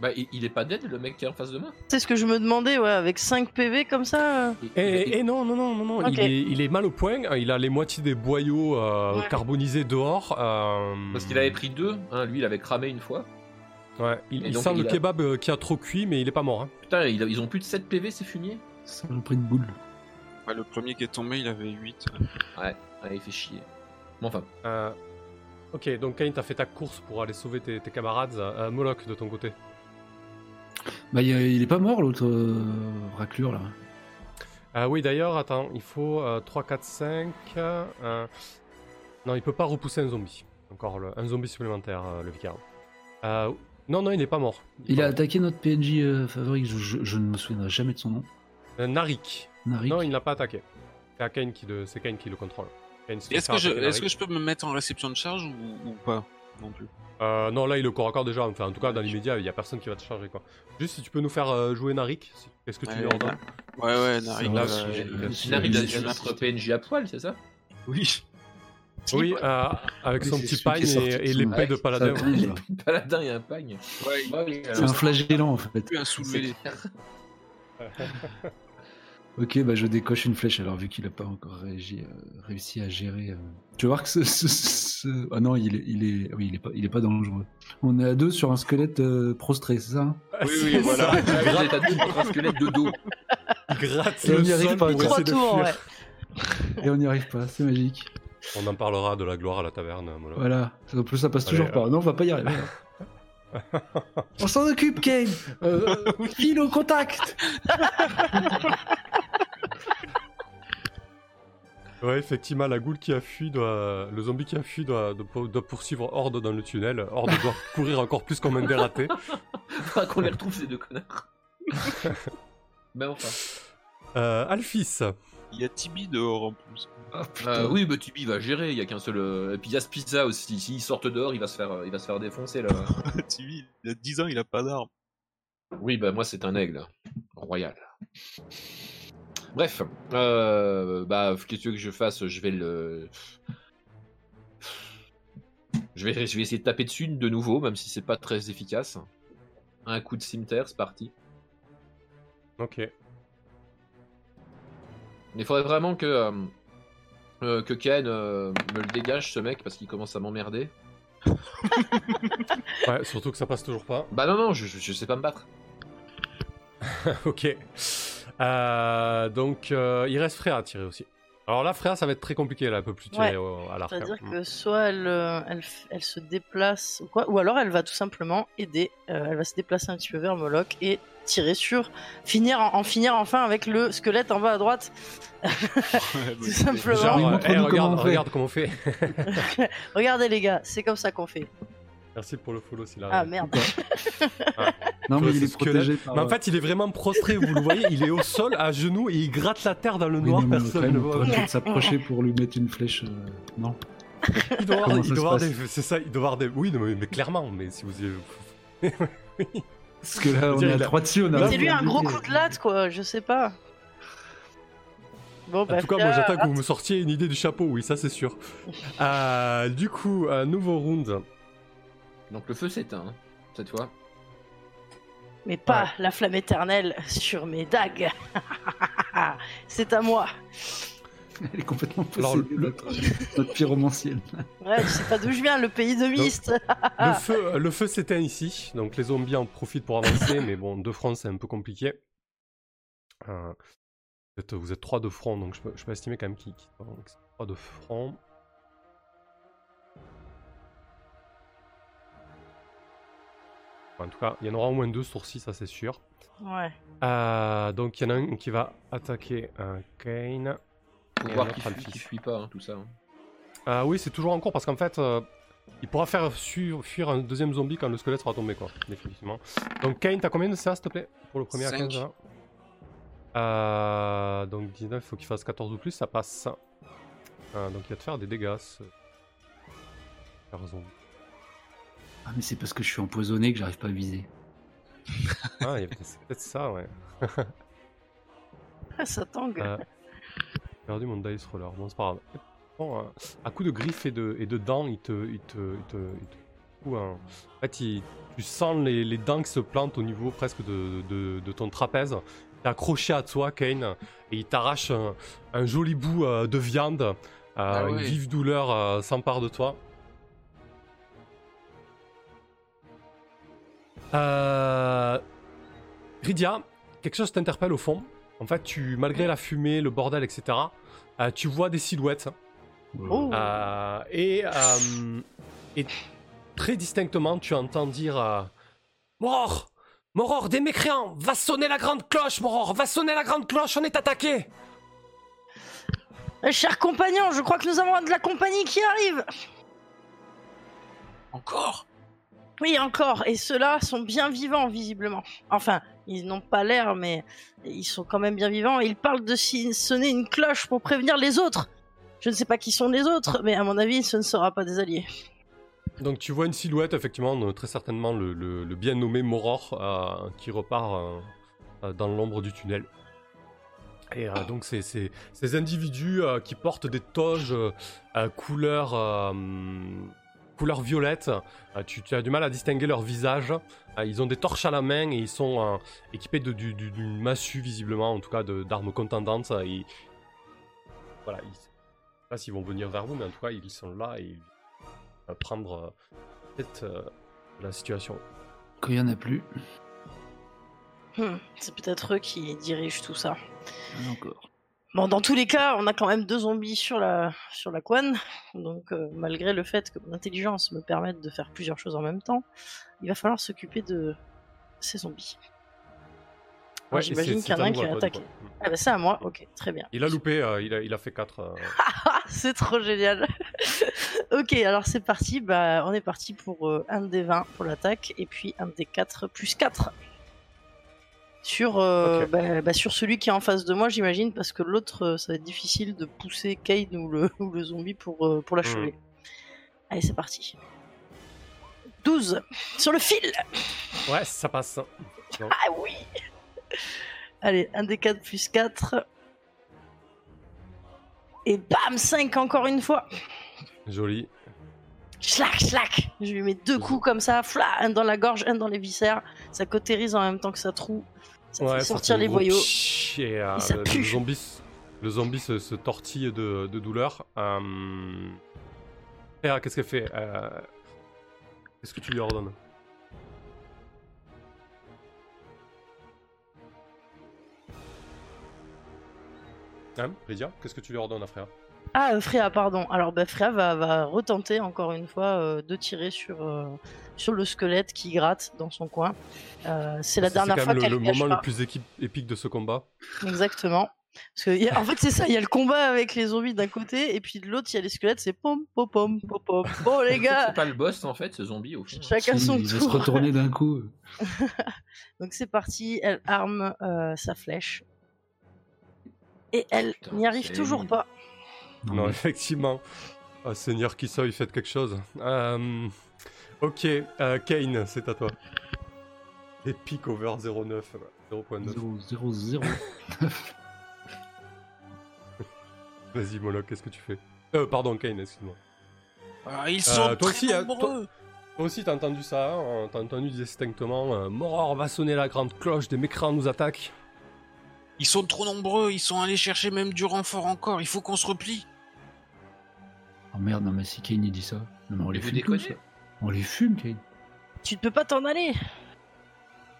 Speaker 4: Bah, il, il est pas dead le mec qui est en face de moi
Speaker 2: C'est ce que je me demandais, ouais, avec 5 PV comme ça. euh.
Speaker 1: Et,
Speaker 4: il-
Speaker 1: et non, non, non, non, non. Il, est, il est mal au point. hein, Il a les moitiés des boyaux euh,
Speaker 2: Ouais.
Speaker 1: carbonisés dehors. euh,
Speaker 4: Parce qu'il avait pris deux, hein, lui il avait cramé une fois.
Speaker 1: Ouais, il, il
Speaker 4: donc,
Speaker 1: sent
Speaker 4: il
Speaker 1: le
Speaker 4: a-
Speaker 1: kebab qui a trop cuit, mais il est pas mort. Hein.
Speaker 4: Putain, ils ont plus de 7 PV ces fumiers
Speaker 3: Ça m'a pris une boule.
Speaker 5: Ouais, le premier qui est tombé, il avait 8.
Speaker 4: Ouais, il fait chier. Bon, enfin,
Speaker 1: Euh, ok, donc Kane, t'as fait ta course pour aller sauver tes, tes camarades. Euh, Moloch, de ton côté.
Speaker 3: Bah, il, il est pas mort, l'autre euh, raclure, là.
Speaker 1: Euh, oui, d'ailleurs, attends, il faut euh, 3, 4, 5. euh, Non, il peut pas repousser un zombie. Encore le- un zombie supplémentaire, euh, le vicaire. Euh, Non, non, il est pas mort.
Speaker 3: Il a attaqué notre PNJ euh, favori, je, je- je ne me souviendrai jamais de son nom.
Speaker 1: Euh, Narik.
Speaker 3: Narik.
Speaker 1: Non, il ne l'a pas attaqué. C'est Kane qui, le... c'est Kane qui le contrôle.
Speaker 5: Est-ce que, je,
Speaker 1: attaquer
Speaker 5: est-ce que
Speaker 1: Narik.
Speaker 5: je peux me mettre en réception de charge ou, ou pas Non plus?
Speaker 1: Euh, non, là, il est au corps à corps déjà. Enfin, en tout cas, dans l'immédiat, il y a personne qui va te charger, quoi. Juste si tu peux nous faire euh, jouer Narik. si- Qu'est-ce que tu
Speaker 5: Ouais,
Speaker 1: lui ordonnes?
Speaker 5: Ouais, ouais, Narik.
Speaker 3: Là,
Speaker 5: euh,
Speaker 4: il arrive
Speaker 3: si-
Speaker 4: à notre PNJ à poil, c'est ça?
Speaker 5: Oui.
Speaker 1: Oui, euh, avec son petit pagne et,
Speaker 3: de
Speaker 1: et l'épée de
Speaker 4: Ouais,
Speaker 1: paladin. ouais.
Speaker 4: Paladin et un pagne.
Speaker 5: Ouais, il
Speaker 4: Ouais, oui,
Speaker 3: C'est un flagellant, en fait.
Speaker 5: à
Speaker 4: c'est
Speaker 5: soulever. <laughs> <laughs>
Speaker 3: Ok, bah je décoche une flèche alors vu qu'il a pas encore réagi, euh, réussi à gérer. euh. Tu vas voir que ce, ce- ce- ah non, il est, il est, oui, il est pas, il est pas dangereux. On est à deux sur un squelette euh, prostré, c'est ça hein?
Speaker 5: Oui, oui, voilà.
Speaker 1: il
Speaker 4: à deux contre un squelette de dos.
Speaker 1: gratte
Speaker 3: Et on
Speaker 1: le
Speaker 3: y arrive pas.
Speaker 2: Trois tours,
Speaker 1: fuir.
Speaker 2: ouais.
Speaker 3: Et on n'y arrive pas, c'est magique.
Speaker 1: On en parlera de la gloire à la taverne.
Speaker 3: Voilà. En plus, ça passe toujours pas. Non, on va pas y arriver. On s'en occupe, Kane. Euh, <laughs> file au contact. <laughs>
Speaker 1: Ouais, effectivement, la goule qui a fui doit. Le zombie qui a fui doit, doit- doit poursuivre Horde dans le tunnel. Horde doit <laughs> courir encore plus comme un dératé.
Speaker 4: Faudra qu'on les retrouve ces deux connards. ben enfin.
Speaker 1: Euh, Alphys.
Speaker 5: Il y a Tibi dehors en plus.
Speaker 3: Ah, putain.
Speaker 4: Euh, oui, mais Tibi va gérer, il y a qu'un seul. euh, Et puis il y a Spiza aussi, s'ils sortent dehors, il va se faire, euh, il va se faire défoncer là. <laughs>
Speaker 5: Tibi, il a 10 ans, il a pas d'arme.
Speaker 4: oui, bah moi c'est un aigle. Royal. Bref, euh, bah qu'est-ce que tu veux que je fasse? Je vais le. Je vais, je vais essayer de taper dessus de nouveau, même si c'est pas très efficace. Un coup de cimetière, c'est parti.
Speaker 1: Ok.
Speaker 4: Mais il faudrait vraiment que, euh, euh, que Ken euh, me le dégage, ce mec, parce qu'il commence à m'emmerder. <laughs>
Speaker 1: Ouais, surtout que ça passe toujours pas.
Speaker 4: Bah non, non, je, je, je sais pas me battre. <laughs>
Speaker 1: ok. Euh, donc, euh, il reste Freya à tirer aussi. Alors là, Freya, ça va être très compliqué, là, elle peut plus tirer
Speaker 2: Ouais.
Speaker 1: au- à l'arc.
Speaker 2: C'est-à-dire
Speaker 1: hein.
Speaker 2: que soit elle, euh, elle, f- elle se déplace, ou quoi, ou alors elle va tout simplement aider. euh, elle va se déplacer un petit peu vers Moloch et tirer sur, finir en, en finir enfin avec le squelette en bas à droite, <laughs> tout simplement.
Speaker 1: Genre,
Speaker 3: Oui,
Speaker 1: euh,
Speaker 3: montre-nous
Speaker 1: hey,
Speaker 3: comment
Speaker 1: regarde,
Speaker 3: on fait.
Speaker 1: regarde comment on fait. <laughs>
Speaker 2: Regardez les gars, c'est comme ça qu'on fait.
Speaker 1: Merci pour le follow, s'il
Speaker 2: Ah merde. <laughs>
Speaker 3: non, mais il est
Speaker 1: squelette.
Speaker 3: protégé par.
Speaker 1: Mais en fait, il est vraiment prostré, vous le voyez, il est au sol, à genoux, et il gratte la terre dans le
Speaker 3: Oui,
Speaker 1: noir,
Speaker 3: non,
Speaker 1: personne ne voit.
Speaker 3: peut-être s'approcher pour lui mettre une flèche. euh, Non.
Speaker 1: Il doit avoir, il doit avoir des... C'est ça, il doit avoir des... Oui, mais, mais clairement, mais si vous y...
Speaker 3: Parce que là, on est à trois dessus. On a
Speaker 2: C'est lui un gros coup de latte, quoi, je sais pas. Bon,
Speaker 1: En
Speaker 2: bah,
Speaker 1: tout cas, moi j'attends que vous me sortiez une idée du chapeau, oui, ça c'est sûr. <laughs> Euh, du coup, un nouveau round.
Speaker 4: Donc le feu s'éteint, cette fois.
Speaker 2: Mais pas
Speaker 1: Ouais.
Speaker 2: la flamme éternelle sur mes dagues. <laughs> c'est à moi. <laughs>
Speaker 3: Elle est complètement
Speaker 1: Alors,
Speaker 3: possédée,
Speaker 1: le-
Speaker 3: notre, notre pyromancienne.
Speaker 2: Ouais, je sais pas d'où je viens, le pays de Myst.
Speaker 1: Le feu, le feu s'éteint ici, donc les zombies en profitent pour avancer, mais bon, de front c'est un peu compliqué. Euh, vous, êtes, vous êtes trois de front, donc je peux, je peux estimer quand même sont trois de front. En tout cas, il y en aura au moins deux sur six, ça c'est sûr.
Speaker 2: Ouais.
Speaker 1: Euh, donc il y en a un qui va attaquer un Kane.
Speaker 4: Faut
Speaker 1: Et
Speaker 4: voir pas, hein, tout ça. hein.
Speaker 1: Ah oui, c'est toujours en cours parce qu'en fait, euh, il pourra faire fuir, fuir un deuxième zombie quand le squelette sera tombé, quoi, définitivement. Donc, Kane, t'as combien de ça, s'il te plaît Pour le premier à
Speaker 5: Cinq.
Speaker 1: 15 là Euh, Donc, 19, il faut qu'il fasse 14 ou plus, ça passe. Euh, donc, il va te faire des dégâts.
Speaker 3: Ah, mais c'est parce que je suis empoisonné que j'arrive pas à viser.
Speaker 1: Ah, il y a peut-être- c'est peut-être ça, ouais.
Speaker 2: Ah, ça tangue.
Speaker 1: Euh, J'ai perdu mon dice roller, bon, c'est pas grave. Bon, euh, à coup de griffes et de, et de dents, il te. Il te, il te, il te En fait, il- tu sens les, les dents qui se plantent au niveau presque de, de, de ton trapèze. T'es accroché à toi, Kane, et il t'arrache un, un joli bout euh, de viande. Euh,
Speaker 5: Ah
Speaker 1: Une vive douleur euh, s'empare de toi. Euh... Rydia, quelque chose t'interpelle au fond. En fait, tu, malgré la fumée, le bordel, etc., euh, tu vois des silhouettes.
Speaker 2: Oh.
Speaker 1: Euh, et, euh, et très distinctement, tu entends dire euh, Moror Moror, des mécréants Va sonner la grande cloche, Moror Va sonner la grande cloche, on est attaqué
Speaker 2: Eh, Chers compagnons, je crois que nous avons de la compagnie qui arrive.
Speaker 5: Encore?
Speaker 2: Oui, encore. Et ceux-là sont bien vivants, visiblement. Enfin, ils n'ont pas l'air, mais ils sont quand même bien vivants. Ils parlent de sonner une cloche pour prévenir les autres. Je ne sais pas qui sont les autres, mais à mon avis, ce ne sera pas des alliés.
Speaker 1: Donc tu vois une silhouette, effectivement, euh, très certainement le, bien nommé Moror, euh, qui repart euh, dans l'ombre du tunnel. Et donc ces individus qui portent des toges couleur, couleur violette. Euh, tu, tu as du mal à distinguer leur visage. Euh, ils ont des torches à la main et ils sont euh, équipés de- du- du- d'une massue, visiblement, en tout cas de- d'armes contendantes. Et, voilà, ils, je sais pas s'ils vont venir vers vous, mais en tout cas, ils sont là et ils vont prendre euh, tête euh, de la situation.
Speaker 3: Quand il n'y en a plus.
Speaker 2: Hmm, C'est peut-être eux qui dirigent tout ça.
Speaker 3: Encore.
Speaker 2: Bon, dans tous les cas, on a quand même deux zombies sur la, sur la. Donc, euh, malgré le fait que mon intelligence me permette de faire plusieurs choses en même temps, il va falloir s'occuper de ces zombies. J'imagine qu'il y en a un qui va attaquer. Ah bah c'est à moi, ok, très bien.
Speaker 1: Il a loupé, euh, il, a, il a fait 4. <laughs>
Speaker 2: Ah, c'est trop génial. <laughs> ok, alors c'est parti. Bah, on est parti pour euh, un des 20 pour l'attaque et puis un des 4 plus 4. Sur, euh, bah, bah, sur celui qui est en face de moi, j'imagine, parce que l'autre, euh, ça va être difficile de pousser Kane ou le, <laughs> ou le zombie pour, euh, pour l'achever. Allez, c'est parti. 12 sur le fil
Speaker 1: Ouais, ça passe.
Speaker 2: Ah oui Allez, un des 4 plus 4. Et bam 5 encore une fois
Speaker 1: Joli.
Speaker 2: Schlac, schlac Je lui mets deux coups comme ça, fla, un dans la gorge, un dans les viscères. Ça cautérise en même temps que ça troue. Ça
Speaker 1: Ouais,
Speaker 2: fait
Speaker 1: ça
Speaker 2: sortir les
Speaker 1: pshhh Et, euh,
Speaker 2: Et ça
Speaker 1: le,
Speaker 2: pue.
Speaker 1: le zombie, s- le zombie se, se tortille de, de douleur. Euh... Qu'est-ce qu'elle fait Euh, Qu'est-ce que tu lui ordonnes? Hein, Lydia Qu'est-ce que tu lui ordonnes à Freya
Speaker 2: Ah, euh, Freya, pardon. Alors, bah, Freya va, va retenter encore une fois euh, de tirer sur, euh, sur le squelette qui gratte dans son coin. Euh, c'est la dernière
Speaker 1: C'est
Speaker 2: fois
Speaker 1: quand même
Speaker 2: qu'elle
Speaker 1: le, le moment
Speaker 2: pas.
Speaker 1: le plus équipe- épique de ce combat.
Speaker 2: Exactement. Parce que, y a- en fait, c'est ça, il y a le combat avec les zombies d'un côté, et puis de l'autre, il y a les squelettes, c'est pom, pom, pom, pom, pom. Bon, les <laughs>
Speaker 4: C'est
Speaker 2: gars,
Speaker 4: pas le boss en fait, ce zombie au fond.
Speaker 2: chacun
Speaker 3: Si,
Speaker 2: son
Speaker 3: il va se
Speaker 2: tour.
Speaker 3: retourner d'un <laughs> coup.
Speaker 2: Donc c'est parti, elle arme euh, sa flèche. Et elle
Speaker 4: Putain,
Speaker 2: n'y arrive
Speaker 4: c'est
Speaker 2: toujours pas.
Speaker 1: Non,
Speaker 3: mais-
Speaker 1: effectivement. Ah, Seigneur qui soit, faites quelque chose. Euh, Ok, euh, Kane, c'est à toi. Epic over 0.9. voilà, 0.9.
Speaker 3: 0, 0, 0.
Speaker 1: Vas-y, Moloch, qu'est-ce que tu fais? Euh, pardon, Kane, excuse-moi.
Speaker 5: Ah, ils sont
Speaker 1: Euh, toi
Speaker 5: très
Speaker 1: aussi, hein,
Speaker 5: nombreux.
Speaker 1: Toi aussi, t'as entendu ça, hein t'as entendu distinctement euh, Moror va sonner la grande cloche, des mécrans nous attaquent.
Speaker 5: Ils sont trop nombreux. Ils sont allés chercher même du renfort encore. Il faut qu'on se replie.
Speaker 3: Oh merde, non mais si Kane il dit ça. Non, mais on les
Speaker 4: Vous
Speaker 3: fume tous. On les fume, Kane.
Speaker 2: Tu ne peux pas t'en aller.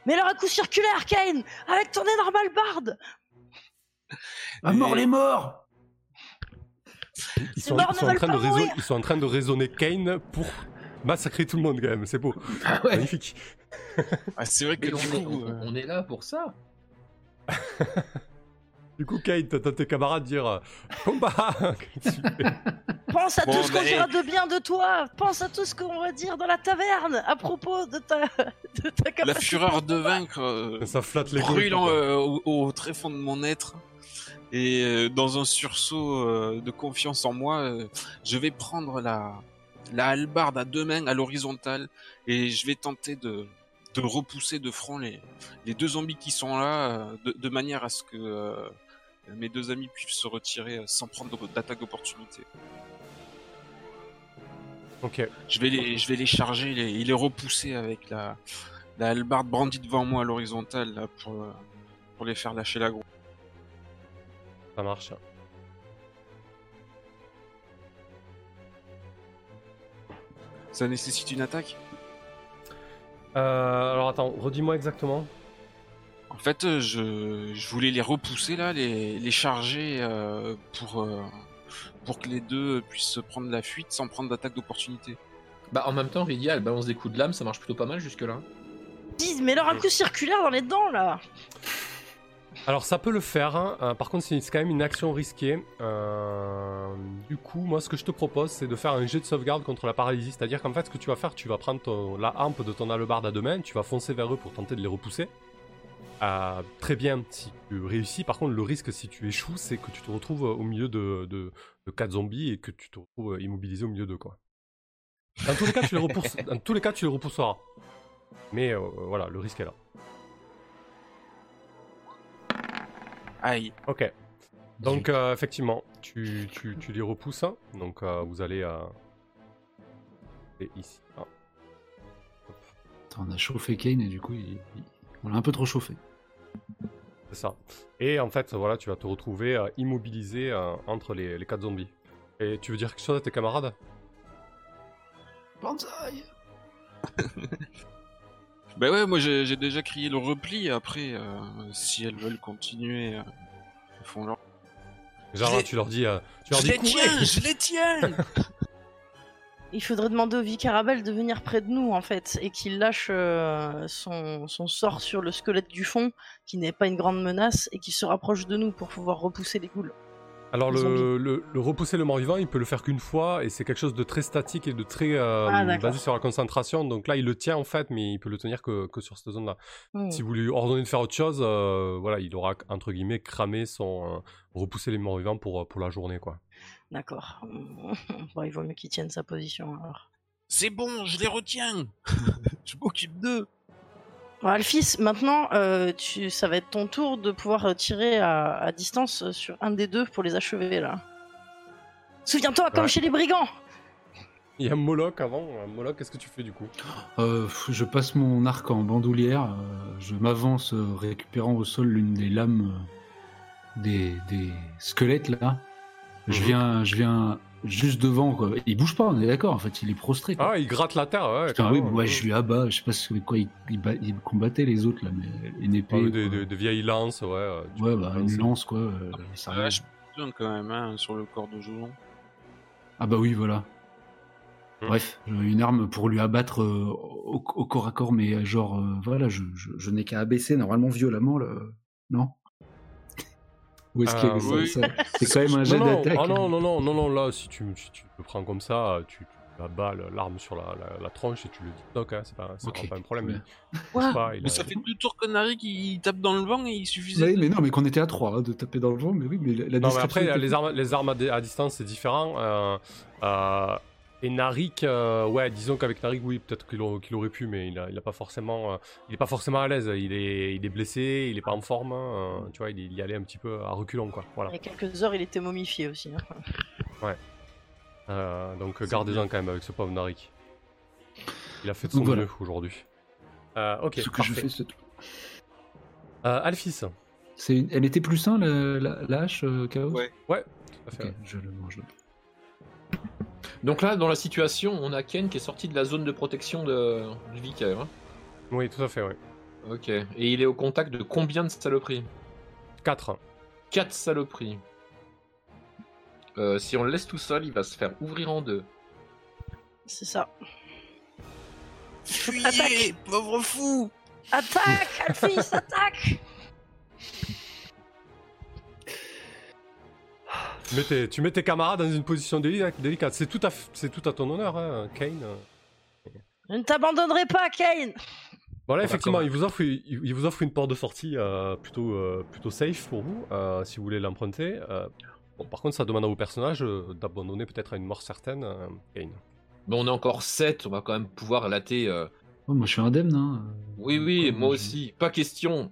Speaker 2: Mais alors un coup circulaire, Kane, avec ton énorme barde.
Speaker 3: À
Speaker 5: Et-
Speaker 3: mort les morts
Speaker 1: Ils sont,
Speaker 2: morts
Speaker 1: ils
Speaker 2: ne
Speaker 1: sont en train de raison- ils sont en train de raisonner Kane pour massacrer tout le monde, quand même. C'est beau.
Speaker 4: Ah ouais,
Speaker 1: Magnifique.
Speaker 5: Ah, c'est vrai que
Speaker 4: on, est,
Speaker 5: coup,
Speaker 4: on-
Speaker 5: euh,
Speaker 4: on est là pour ça. <laughs>
Speaker 1: Du coup, Kane, t'entends tes camarades dire euh, Combat <laughs> fais?
Speaker 2: Pense à
Speaker 5: Bon,
Speaker 2: tout ce qu'on dira de bien de toi. Pense à tout ce qu'on va dire dans la taverne à propos de ta, <laughs> de ta capacité.
Speaker 5: la fureur de vaincre euh,
Speaker 1: Ça flatte les
Speaker 5: brûle euh, au, au très fond de mon être. Et euh, dans un sursaut euh, de confiance en moi, euh, je vais prendre la, la hallebarde à deux mains à l'horizontale et je vais tenter de, de repousser de front les, les deux zombies qui sont là euh, de, de manière à ce que euh, mes deux amis puissent se retirer euh, sans prendre d'attaque d'opportunité.
Speaker 1: Ok.
Speaker 5: Je vais les, je vais les charger les, et les repousser avec la, la hallebarde brandie devant moi à l'horizontale là, pour, euh, pour les faire lâcher la gros.
Speaker 1: Ça marche.
Speaker 5: Ça nécessite une attaque?
Speaker 1: Euh, alors attends, redis-moi exactement.
Speaker 5: En fait, euh, je, je voulais les repousser là, les, les charger euh, pour, euh, pour que les deux puissent prendre la fuite sans prendre d'attaque d'opportunité.
Speaker 4: Bah en même temps, Rydia, elle balance des coups de lame, ça marche plutôt pas mal jusque là.
Speaker 2: Dis, mais alors un coup circulaire dans les dents là.
Speaker 1: Alors ça peut le faire, hein. Euh, par contre c'est c'est quand même une action risquée. Euh, du coup, moi ce que je te propose c'est de faire un jet de sauvegarde contre la paralysie. C'est-à-dire qu'en fait ce que tu vas faire, tu vas prendre ton- la hampe de ton hallebarde à deux mains, tu vas foncer vers eux pour tenter de les repousser. Euh, très bien si tu réussis, par contre le risque si tu échoues c'est que tu te retrouves au milieu de, de, de quatre zombies et que tu te retrouves immobilisé au milieu d'eux quoi. Dans tous les cas tu les repousses, dans tous les cas tu les repousseras. Mais euh, voilà, le risque est là.
Speaker 5: Aïe.
Speaker 1: Ok. Donc euh, effectivement, tu, tu, tu les repousses. hein. Donc euh, vous allez... euh, C'est ici. Ah.
Speaker 3: Attends, on a chauffé Kane et du coup, il- on l'a un peu trop chauffé.
Speaker 1: C'est ça. Et en fait, voilà, tu vas te retrouver euh, immobilisé euh, entre les, les quatre zombies. Et tu veux dire quelque chose à tes camarades?
Speaker 3: Banzai <laughs>
Speaker 5: Bah ouais, moi j'ai j'ai déjà crié le repli. Après, euh, si elles veulent continuer, euh, elles font leur.
Speaker 1: Genre
Speaker 5: Je
Speaker 1: là,
Speaker 5: les-
Speaker 1: tu leur dis, euh, tu leur
Speaker 5: Je
Speaker 1: dis
Speaker 5: les
Speaker 1: courez
Speaker 5: tiens, je les tiens. <laughs>
Speaker 2: Il faudrait demander au Vicarabel de venir près de nous, en fait, et qu'il lâche euh, son, sort sur le squelette du fond, qui n'est pas une grande menace, et qui se rapproche de nous pour pouvoir repousser les ghouls.
Speaker 1: Alors le, le, le repousser le mort-vivant, il peut le faire qu'une fois et c'est quelque chose de très statique et de très euh,
Speaker 2: Ah,
Speaker 1: basé sur la concentration. Donc là, il le tient en fait, mais il peut le tenir que, que sur cette zone-là.
Speaker 2: Hmm.
Speaker 1: Si vous lui ordonnez de faire autre chose, euh, voilà, il aura entre guillemets cramé son euh, repousser les morts-vivants pour pour la journée quoi.
Speaker 2: D'accord. <laughs> bon, il vaut mieux qu'il tienne sa position, alors.
Speaker 5: C'est bon, je les retiens. <laughs> je m'occupe d'eux.
Speaker 2: Bon, Alphys, maintenant, euh, tu, ça va être ton tour de pouvoir euh, tirer à, à distance euh, sur un des deux pour les achever, là. Souviens-toi, comme
Speaker 1: Ouais.
Speaker 2: chez les brigands
Speaker 1: Il y a Moloch avant. Moloch, qu'est-ce que tu fais du coup?
Speaker 3: Euh, je passe mon arc en bandoulière, euh, je m'avance récupérant au sol l'une des lames des, des squelettes là. Je
Speaker 1: Mhm.
Speaker 3: viens, je viens juste devant quoi. Il bouge pas, on est d'accord. En fait, il est prostré. quoi.
Speaker 1: Ah, il gratte la terre. Ouais,
Speaker 3: Putain, oui, ouais, je lui abats. Je sais pas ce- quoi il, il, bat- il combattait les autres là, mais une
Speaker 1: Ah,
Speaker 3: épée.
Speaker 1: oui, des,
Speaker 3: quoi.
Speaker 1: des- des vieilles lances, ouais. euh,
Speaker 3: Ouais, bah, une lance quoi. euh, ça
Speaker 5: Ah, je me donne quand même hein, sur le corps de Joulon.
Speaker 3: Ah bah oui, voilà.
Speaker 1: Hmm.
Speaker 3: Bref, j'ai une arme pour lui abattre euh, au, au corps à corps, mais euh, genre, euh, voilà, je, je, je n'ai qu'à abaisser normalement violemment, là. Non? Ou est-ce
Speaker 1: Euh,
Speaker 5: oui.
Speaker 3: ça- C'est quand <laughs> même un jet
Speaker 1: non, non,
Speaker 3: d'attaque.
Speaker 1: ah non, non, non, non, non, là, si tu, si tu le prends comme ça, tu, tu abats le- l'arme sur la, la, la tronche et tu le dis hein, c'est pas, un problème. pas, il a-
Speaker 5: ça fait deux tours que Nari qui tape dans le vent et il suffisait.
Speaker 3: Oui, mais non, mais qu'on était à 3 de taper dans le vent, mais oui, mais la, la
Speaker 1: Non, mais après,
Speaker 3: était-
Speaker 1: les armes, les armes à, di- à distance, c'est différent. euh, euh, et Narik, euh, ouais, disons qu'avec Narik, oui, peut-être qu'il aurait, qu'il aurait pu, mais il a, il a pas forcément, euh, il est pas forcément à l'aise. Il est, il est blessé, il est pas en forme. hein, euh, tu vois, il, il y allait un petit peu à reculons, quoi. Voilà.
Speaker 2: Il y a quelques heures, il était momifié aussi. hein. <laughs>
Speaker 1: Euh, donc gardez-en quand même avec ce pauvre Narik. Il a fait de son
Speaker 3: voilà.
Speaker 1: mieux aujourd'hui. Euh, ok,
Speaker 3: ce que je
Speaker 1: parfait.
Speaker 3: fais, c'est tout.
Speaker 1: Euh, Alphys.
Speaker 3: Une- Elle était plus sain, la, la, la hache, euh, Chaos?
Speaker 5: Ouais.
Speaker 1: Ouais, tout à fait.
Speaker 3: Ok,
Speaker 1: ouais.
Speaker 3: je le mange.
Speaker 4: Donc là, dans la situation, on a Ken qui est sorti de la zone de protection de... du vicaire. hein.
Speaker 1: Oui, tout à fait, oui.
Speaker 4: Ok. Et il est au contact de combien de saloperies?
Speaker 1: 4.
Speaker 4: 4 saloperies. Euh, si on le laisse tout seul, il va se faire ouvrir en deux.
Speaker 2: C'est ça.
Speaker 5: Fuyez, pauvre fou
Speaker 2: Attaque, Alphys, attaque
Speaker 1: mets, tes, tu mets tes camarades dans une position déli- délicate. C'est tout, à f- c'est tout à ton honneur, hein, Kane.
Speaker 2: Je ne t'abandonnerai pas, Kane
Speaker 1: Voilà,
Speaker 4: Bon,
Speaker 1: effectivement, il vous, offre, il, il vous offre une porte de sortie euh, plutôt, euh, plutôt safe pour vous, euh, si vous voulez l'emprunter. Euh, bon, par contre, ça demande à vos personnages euh, d'abandonner peut-être à une mort certaine, euh, Kane.
Speaker 4: Bon, on est encore 7, on va quand même pouvoir latter. euh,
Speaker 3: Oh, moi, je suis indemne, hein.
Speaker 4: Oui, oui,
Speaker 3: Comme
Speaker 4: moi aussi. Pas question.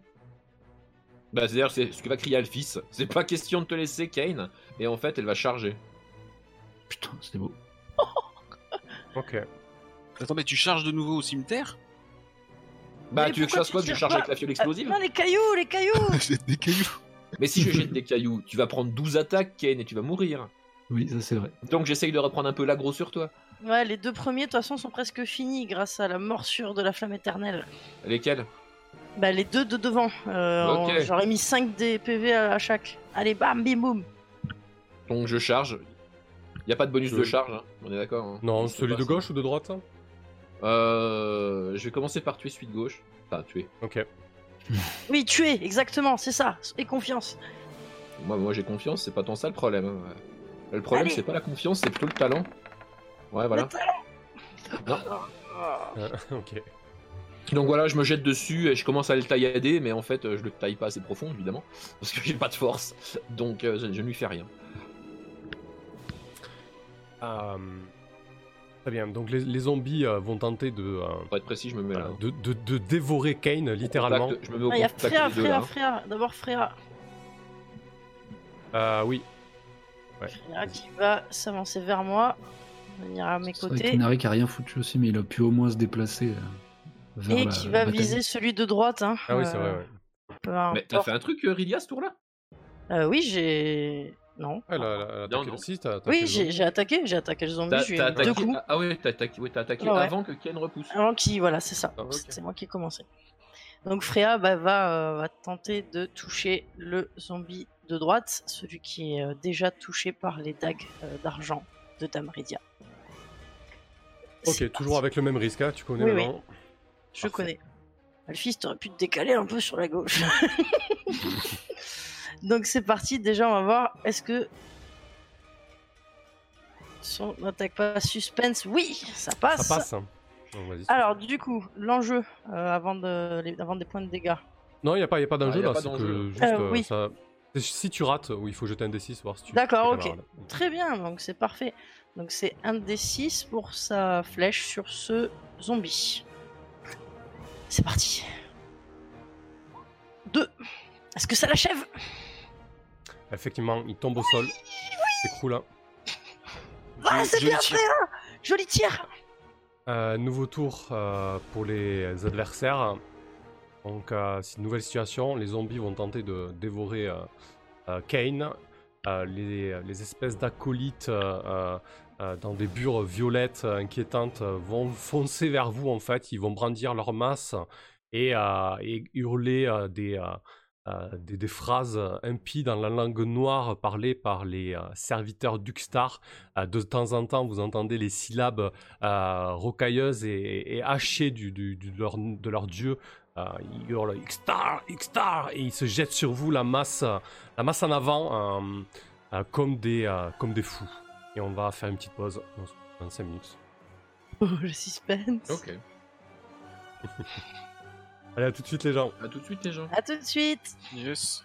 Speaker 4: Bah, c'est-à-dire, c'est ce que va crier Alphys. C'est pas question de te laisser, Kane. Et en fait, elle va charger.
Speaker 3: Putain, c'était beau. <laughs>
Speaker 1: Ok.
Speaker 5: Attends, mais tu charges de nouveau au cimetière?
Speaker 4: Bah,
Speaker 2: Mais
Speaker 4: tu veux que je fasse
Speaker 2: tu
Speaker 4: quoi Que je
Speaker 2: tires
Speaker 4: charge
Speaker 2: pas
Speaker 4: avec la fiole
Speaker 2: Ah,
Speaker 4: explosive
Speaker 2: Non, les cailloux, les cailloux <laughs>
Speaker 5: J'ai des cailloux.
Speaker 4: Mais si je jette des cailloux, tu vas prendre 12 attaques, Kane, et tu vas mourir.
Speaker 3: Oui, ça c'est vrai.
Speaker 4: Donc j'essaye de reprendre un peu l'aggro sur toi.
Speaker 2: Ouais, les deux premiers, de toute façon, sont presque finis grâce à la morsure de la flamme éternelle.
Speaker 4: Lesquels?
Speaker 2: Bah, les deux de devant. Euh,
Speaker 4: Ok.
Speaker 2: J'aurais mis 5 des PV à, à chaque. Allez, bam, bim, boum
Speaker 4: Donc je charge. Y a pas de bonus de
Speaker 1: Oui.
Speaker 4: charge, hein. on est d'accord hein.
Speaker 1: Non,
Speaker 4: Je sais
Speaker 1: celui
Speaker 4: pas
Speaker 1: de
Speaker 4: ça.
Speaker 1: gauche ou de droite hein
Speaker 4: Euh. Je vais commencer par tuer celui de gauche. Enfin, tuer.
Speaker 1: Ok. <laughs>
Speaker 2: Oui, tuer, exactement, c'est ça. Et confiance.
Speaker 4: Moi, moi j'ai confiance, c'est pas tant ça le problème. hein. Le problème,
Speaker 2: Allez.
Speaker 4: c'est pas la confiance, c'est plutôt le talent. Ouais, voilà.
Speaker 2: Le talent.
Speaker 1: Euh, <laughs> ok.
Speaker 4: Donc voilà, je me jette dessus et je commence à le taillader, mais en fait, euh, je le taille pas assez profond, évidemment, <laughs> parce que j'ai pas de force. Donc euh, je, je ne lui fais rien.
Speaker 1: Euh, Très bien. Donc les, les zombies euh, vont tenter de, euh,
Speaker 4: Pour être précis, je me mets là.
Speaker 1: de, de- de dévorer Kane, littéralement.
Speaker 4: Contact- je me mets au
Speaker 2: Ah, il y a Freya,
Speaker 4: là, hein.
Speaker 2: Freya. D'abord Freya.
Speaker 1: Euh, oui.
Speaker 2: Freya qui va s'avancer vers moi. venir à mes
Speaker 3: C'est vrai
Speaker 2: côtés.
Speaker 3: qu'Inari qui a rien foutu aussi, mais il a pu au moins se déplacer euh,
Speaker 2: Et
Speaker 3: la-
Speaker 2: qui va viser celui de droite. Hein.
Speaker 1: Ah oui, c'est
Speaker 2: Euh,
Speaker 1: vrai, ouais.
Speaker 2: peu
Speaker 4: Mais t'as fait un truc, euh, Rilia, ce tour-là?
Speaker 2: Euh, oui, j'ai. Non.
Speaker 1: Ah, elle a- elle a attaqué
Speaker 4: Non,
Speaker 1: le
Speaker 4: non.
Speaker 1: t'as attaqué
Speaker 2: Oui, j'ai attaqué, j'ai attaqué le zombie,
Speaker 4: T'as
Speaker 2: j'ai eu
Speaker 4: t'as
Speaker 2: deux
Speaker 4: attaqué...
Speaker 2: coups.
Speaker 4: Ah ouais, t'as attaqué, attaqué
Speaker 2: Ah ouais.
Speaker 4: avant que Ken repousse.
Speaker 2: Avant qu'il, voilà, c'est ça.
Speaker 1: Ah.
Speaker 2: C'est moi qui ai commencé. Donc Freya bah, va, euh, va tenter de toucher le zombie de droite, celui qui est euh, déjà touché par les dagues euh, d'argent de Damridia.
Speaker 1: Ok, toujours avec le même risque, hein, tu connais
Speaker 2: Oui,
Speaker 1: le
Speaker 2: oui. Je
Speaker 1: Parfait.
Speaker 2: connais. Alphys, t'aurais pu te décaler un peu sur la gauche. <laughs> Donc c'est parti, déjà on va voir, est-ce que son attaque pas suspense? Oui, ça passe.
Speaker 1: Ça passe. Donc.
Speaker 2: Alors du coup, l'enjeu euh, avant, de, les- avant des points de dégâts.
Speaker 1: Non, il n'y a pas, y a pas d'enjeu
Speaker 4: Ah, y a
Speaker 1: là,
Speaker 4: pas
Speaker 1: c'est que juste
Speaker 2: Euh,
Speaker 1: euh,
Speaker 2: oui.
Speaker 1: ça. Si tu rates, oui, il faut jeter un D6 voir si tu.
Speaker 2: D'accord, ok. Très bien, donc c'est parfait. Donc c'est un des 6 pour sa flèche sur ce zombie. C'est parti. 2. Est-ce que ça l'achève?
Speaker 1: Effectivement, il tombe au sol, s'écroule. hein.
Speaker 2: Ah, c'est
Speaker 5: Joli
Speaker 2: bien
Speaker 5: tir.
Speaker 2: fait hein Joli tir
Speaker 1: Euh, nouveau tour euh, pour les adversaires. Donc, euh, c'est une nouvelle situation. Les zombies vont tenter de dévorer euh, euh, Kane. Euh, les, les espèces d'acolytes euh, euh, euh, dans des bures violettes euh, inquiétantes euh, vont foncer vers vous en fait. Ils vont brandir leur masse et, euh, hurler euh, des, euh, euh, phrases impies dans la langue noire parlée par les euh, serviteurs d'Uxtar. Euh, de temps en temps, vous entendez les syllabes euh, rocailleuses et, hachées de, leur, dieu. Euh, ils hurlent Xtar, Xtar, et ils se jettent sur vous la masse, la masse en avant euh, euh, comme, des, euh, comme des fous. Et on va faire une petite pause on se retrouve dans 5 minutes.
Speaker 2: Oh, le suspense.
Speaker 4: Ok. <laughs>
Speaker 1: Allez, à tout de suite les gens.
Speaker 4: À tout de suite, les gens.
Speaker 2: À tout de suite
Speaker 5: Yes.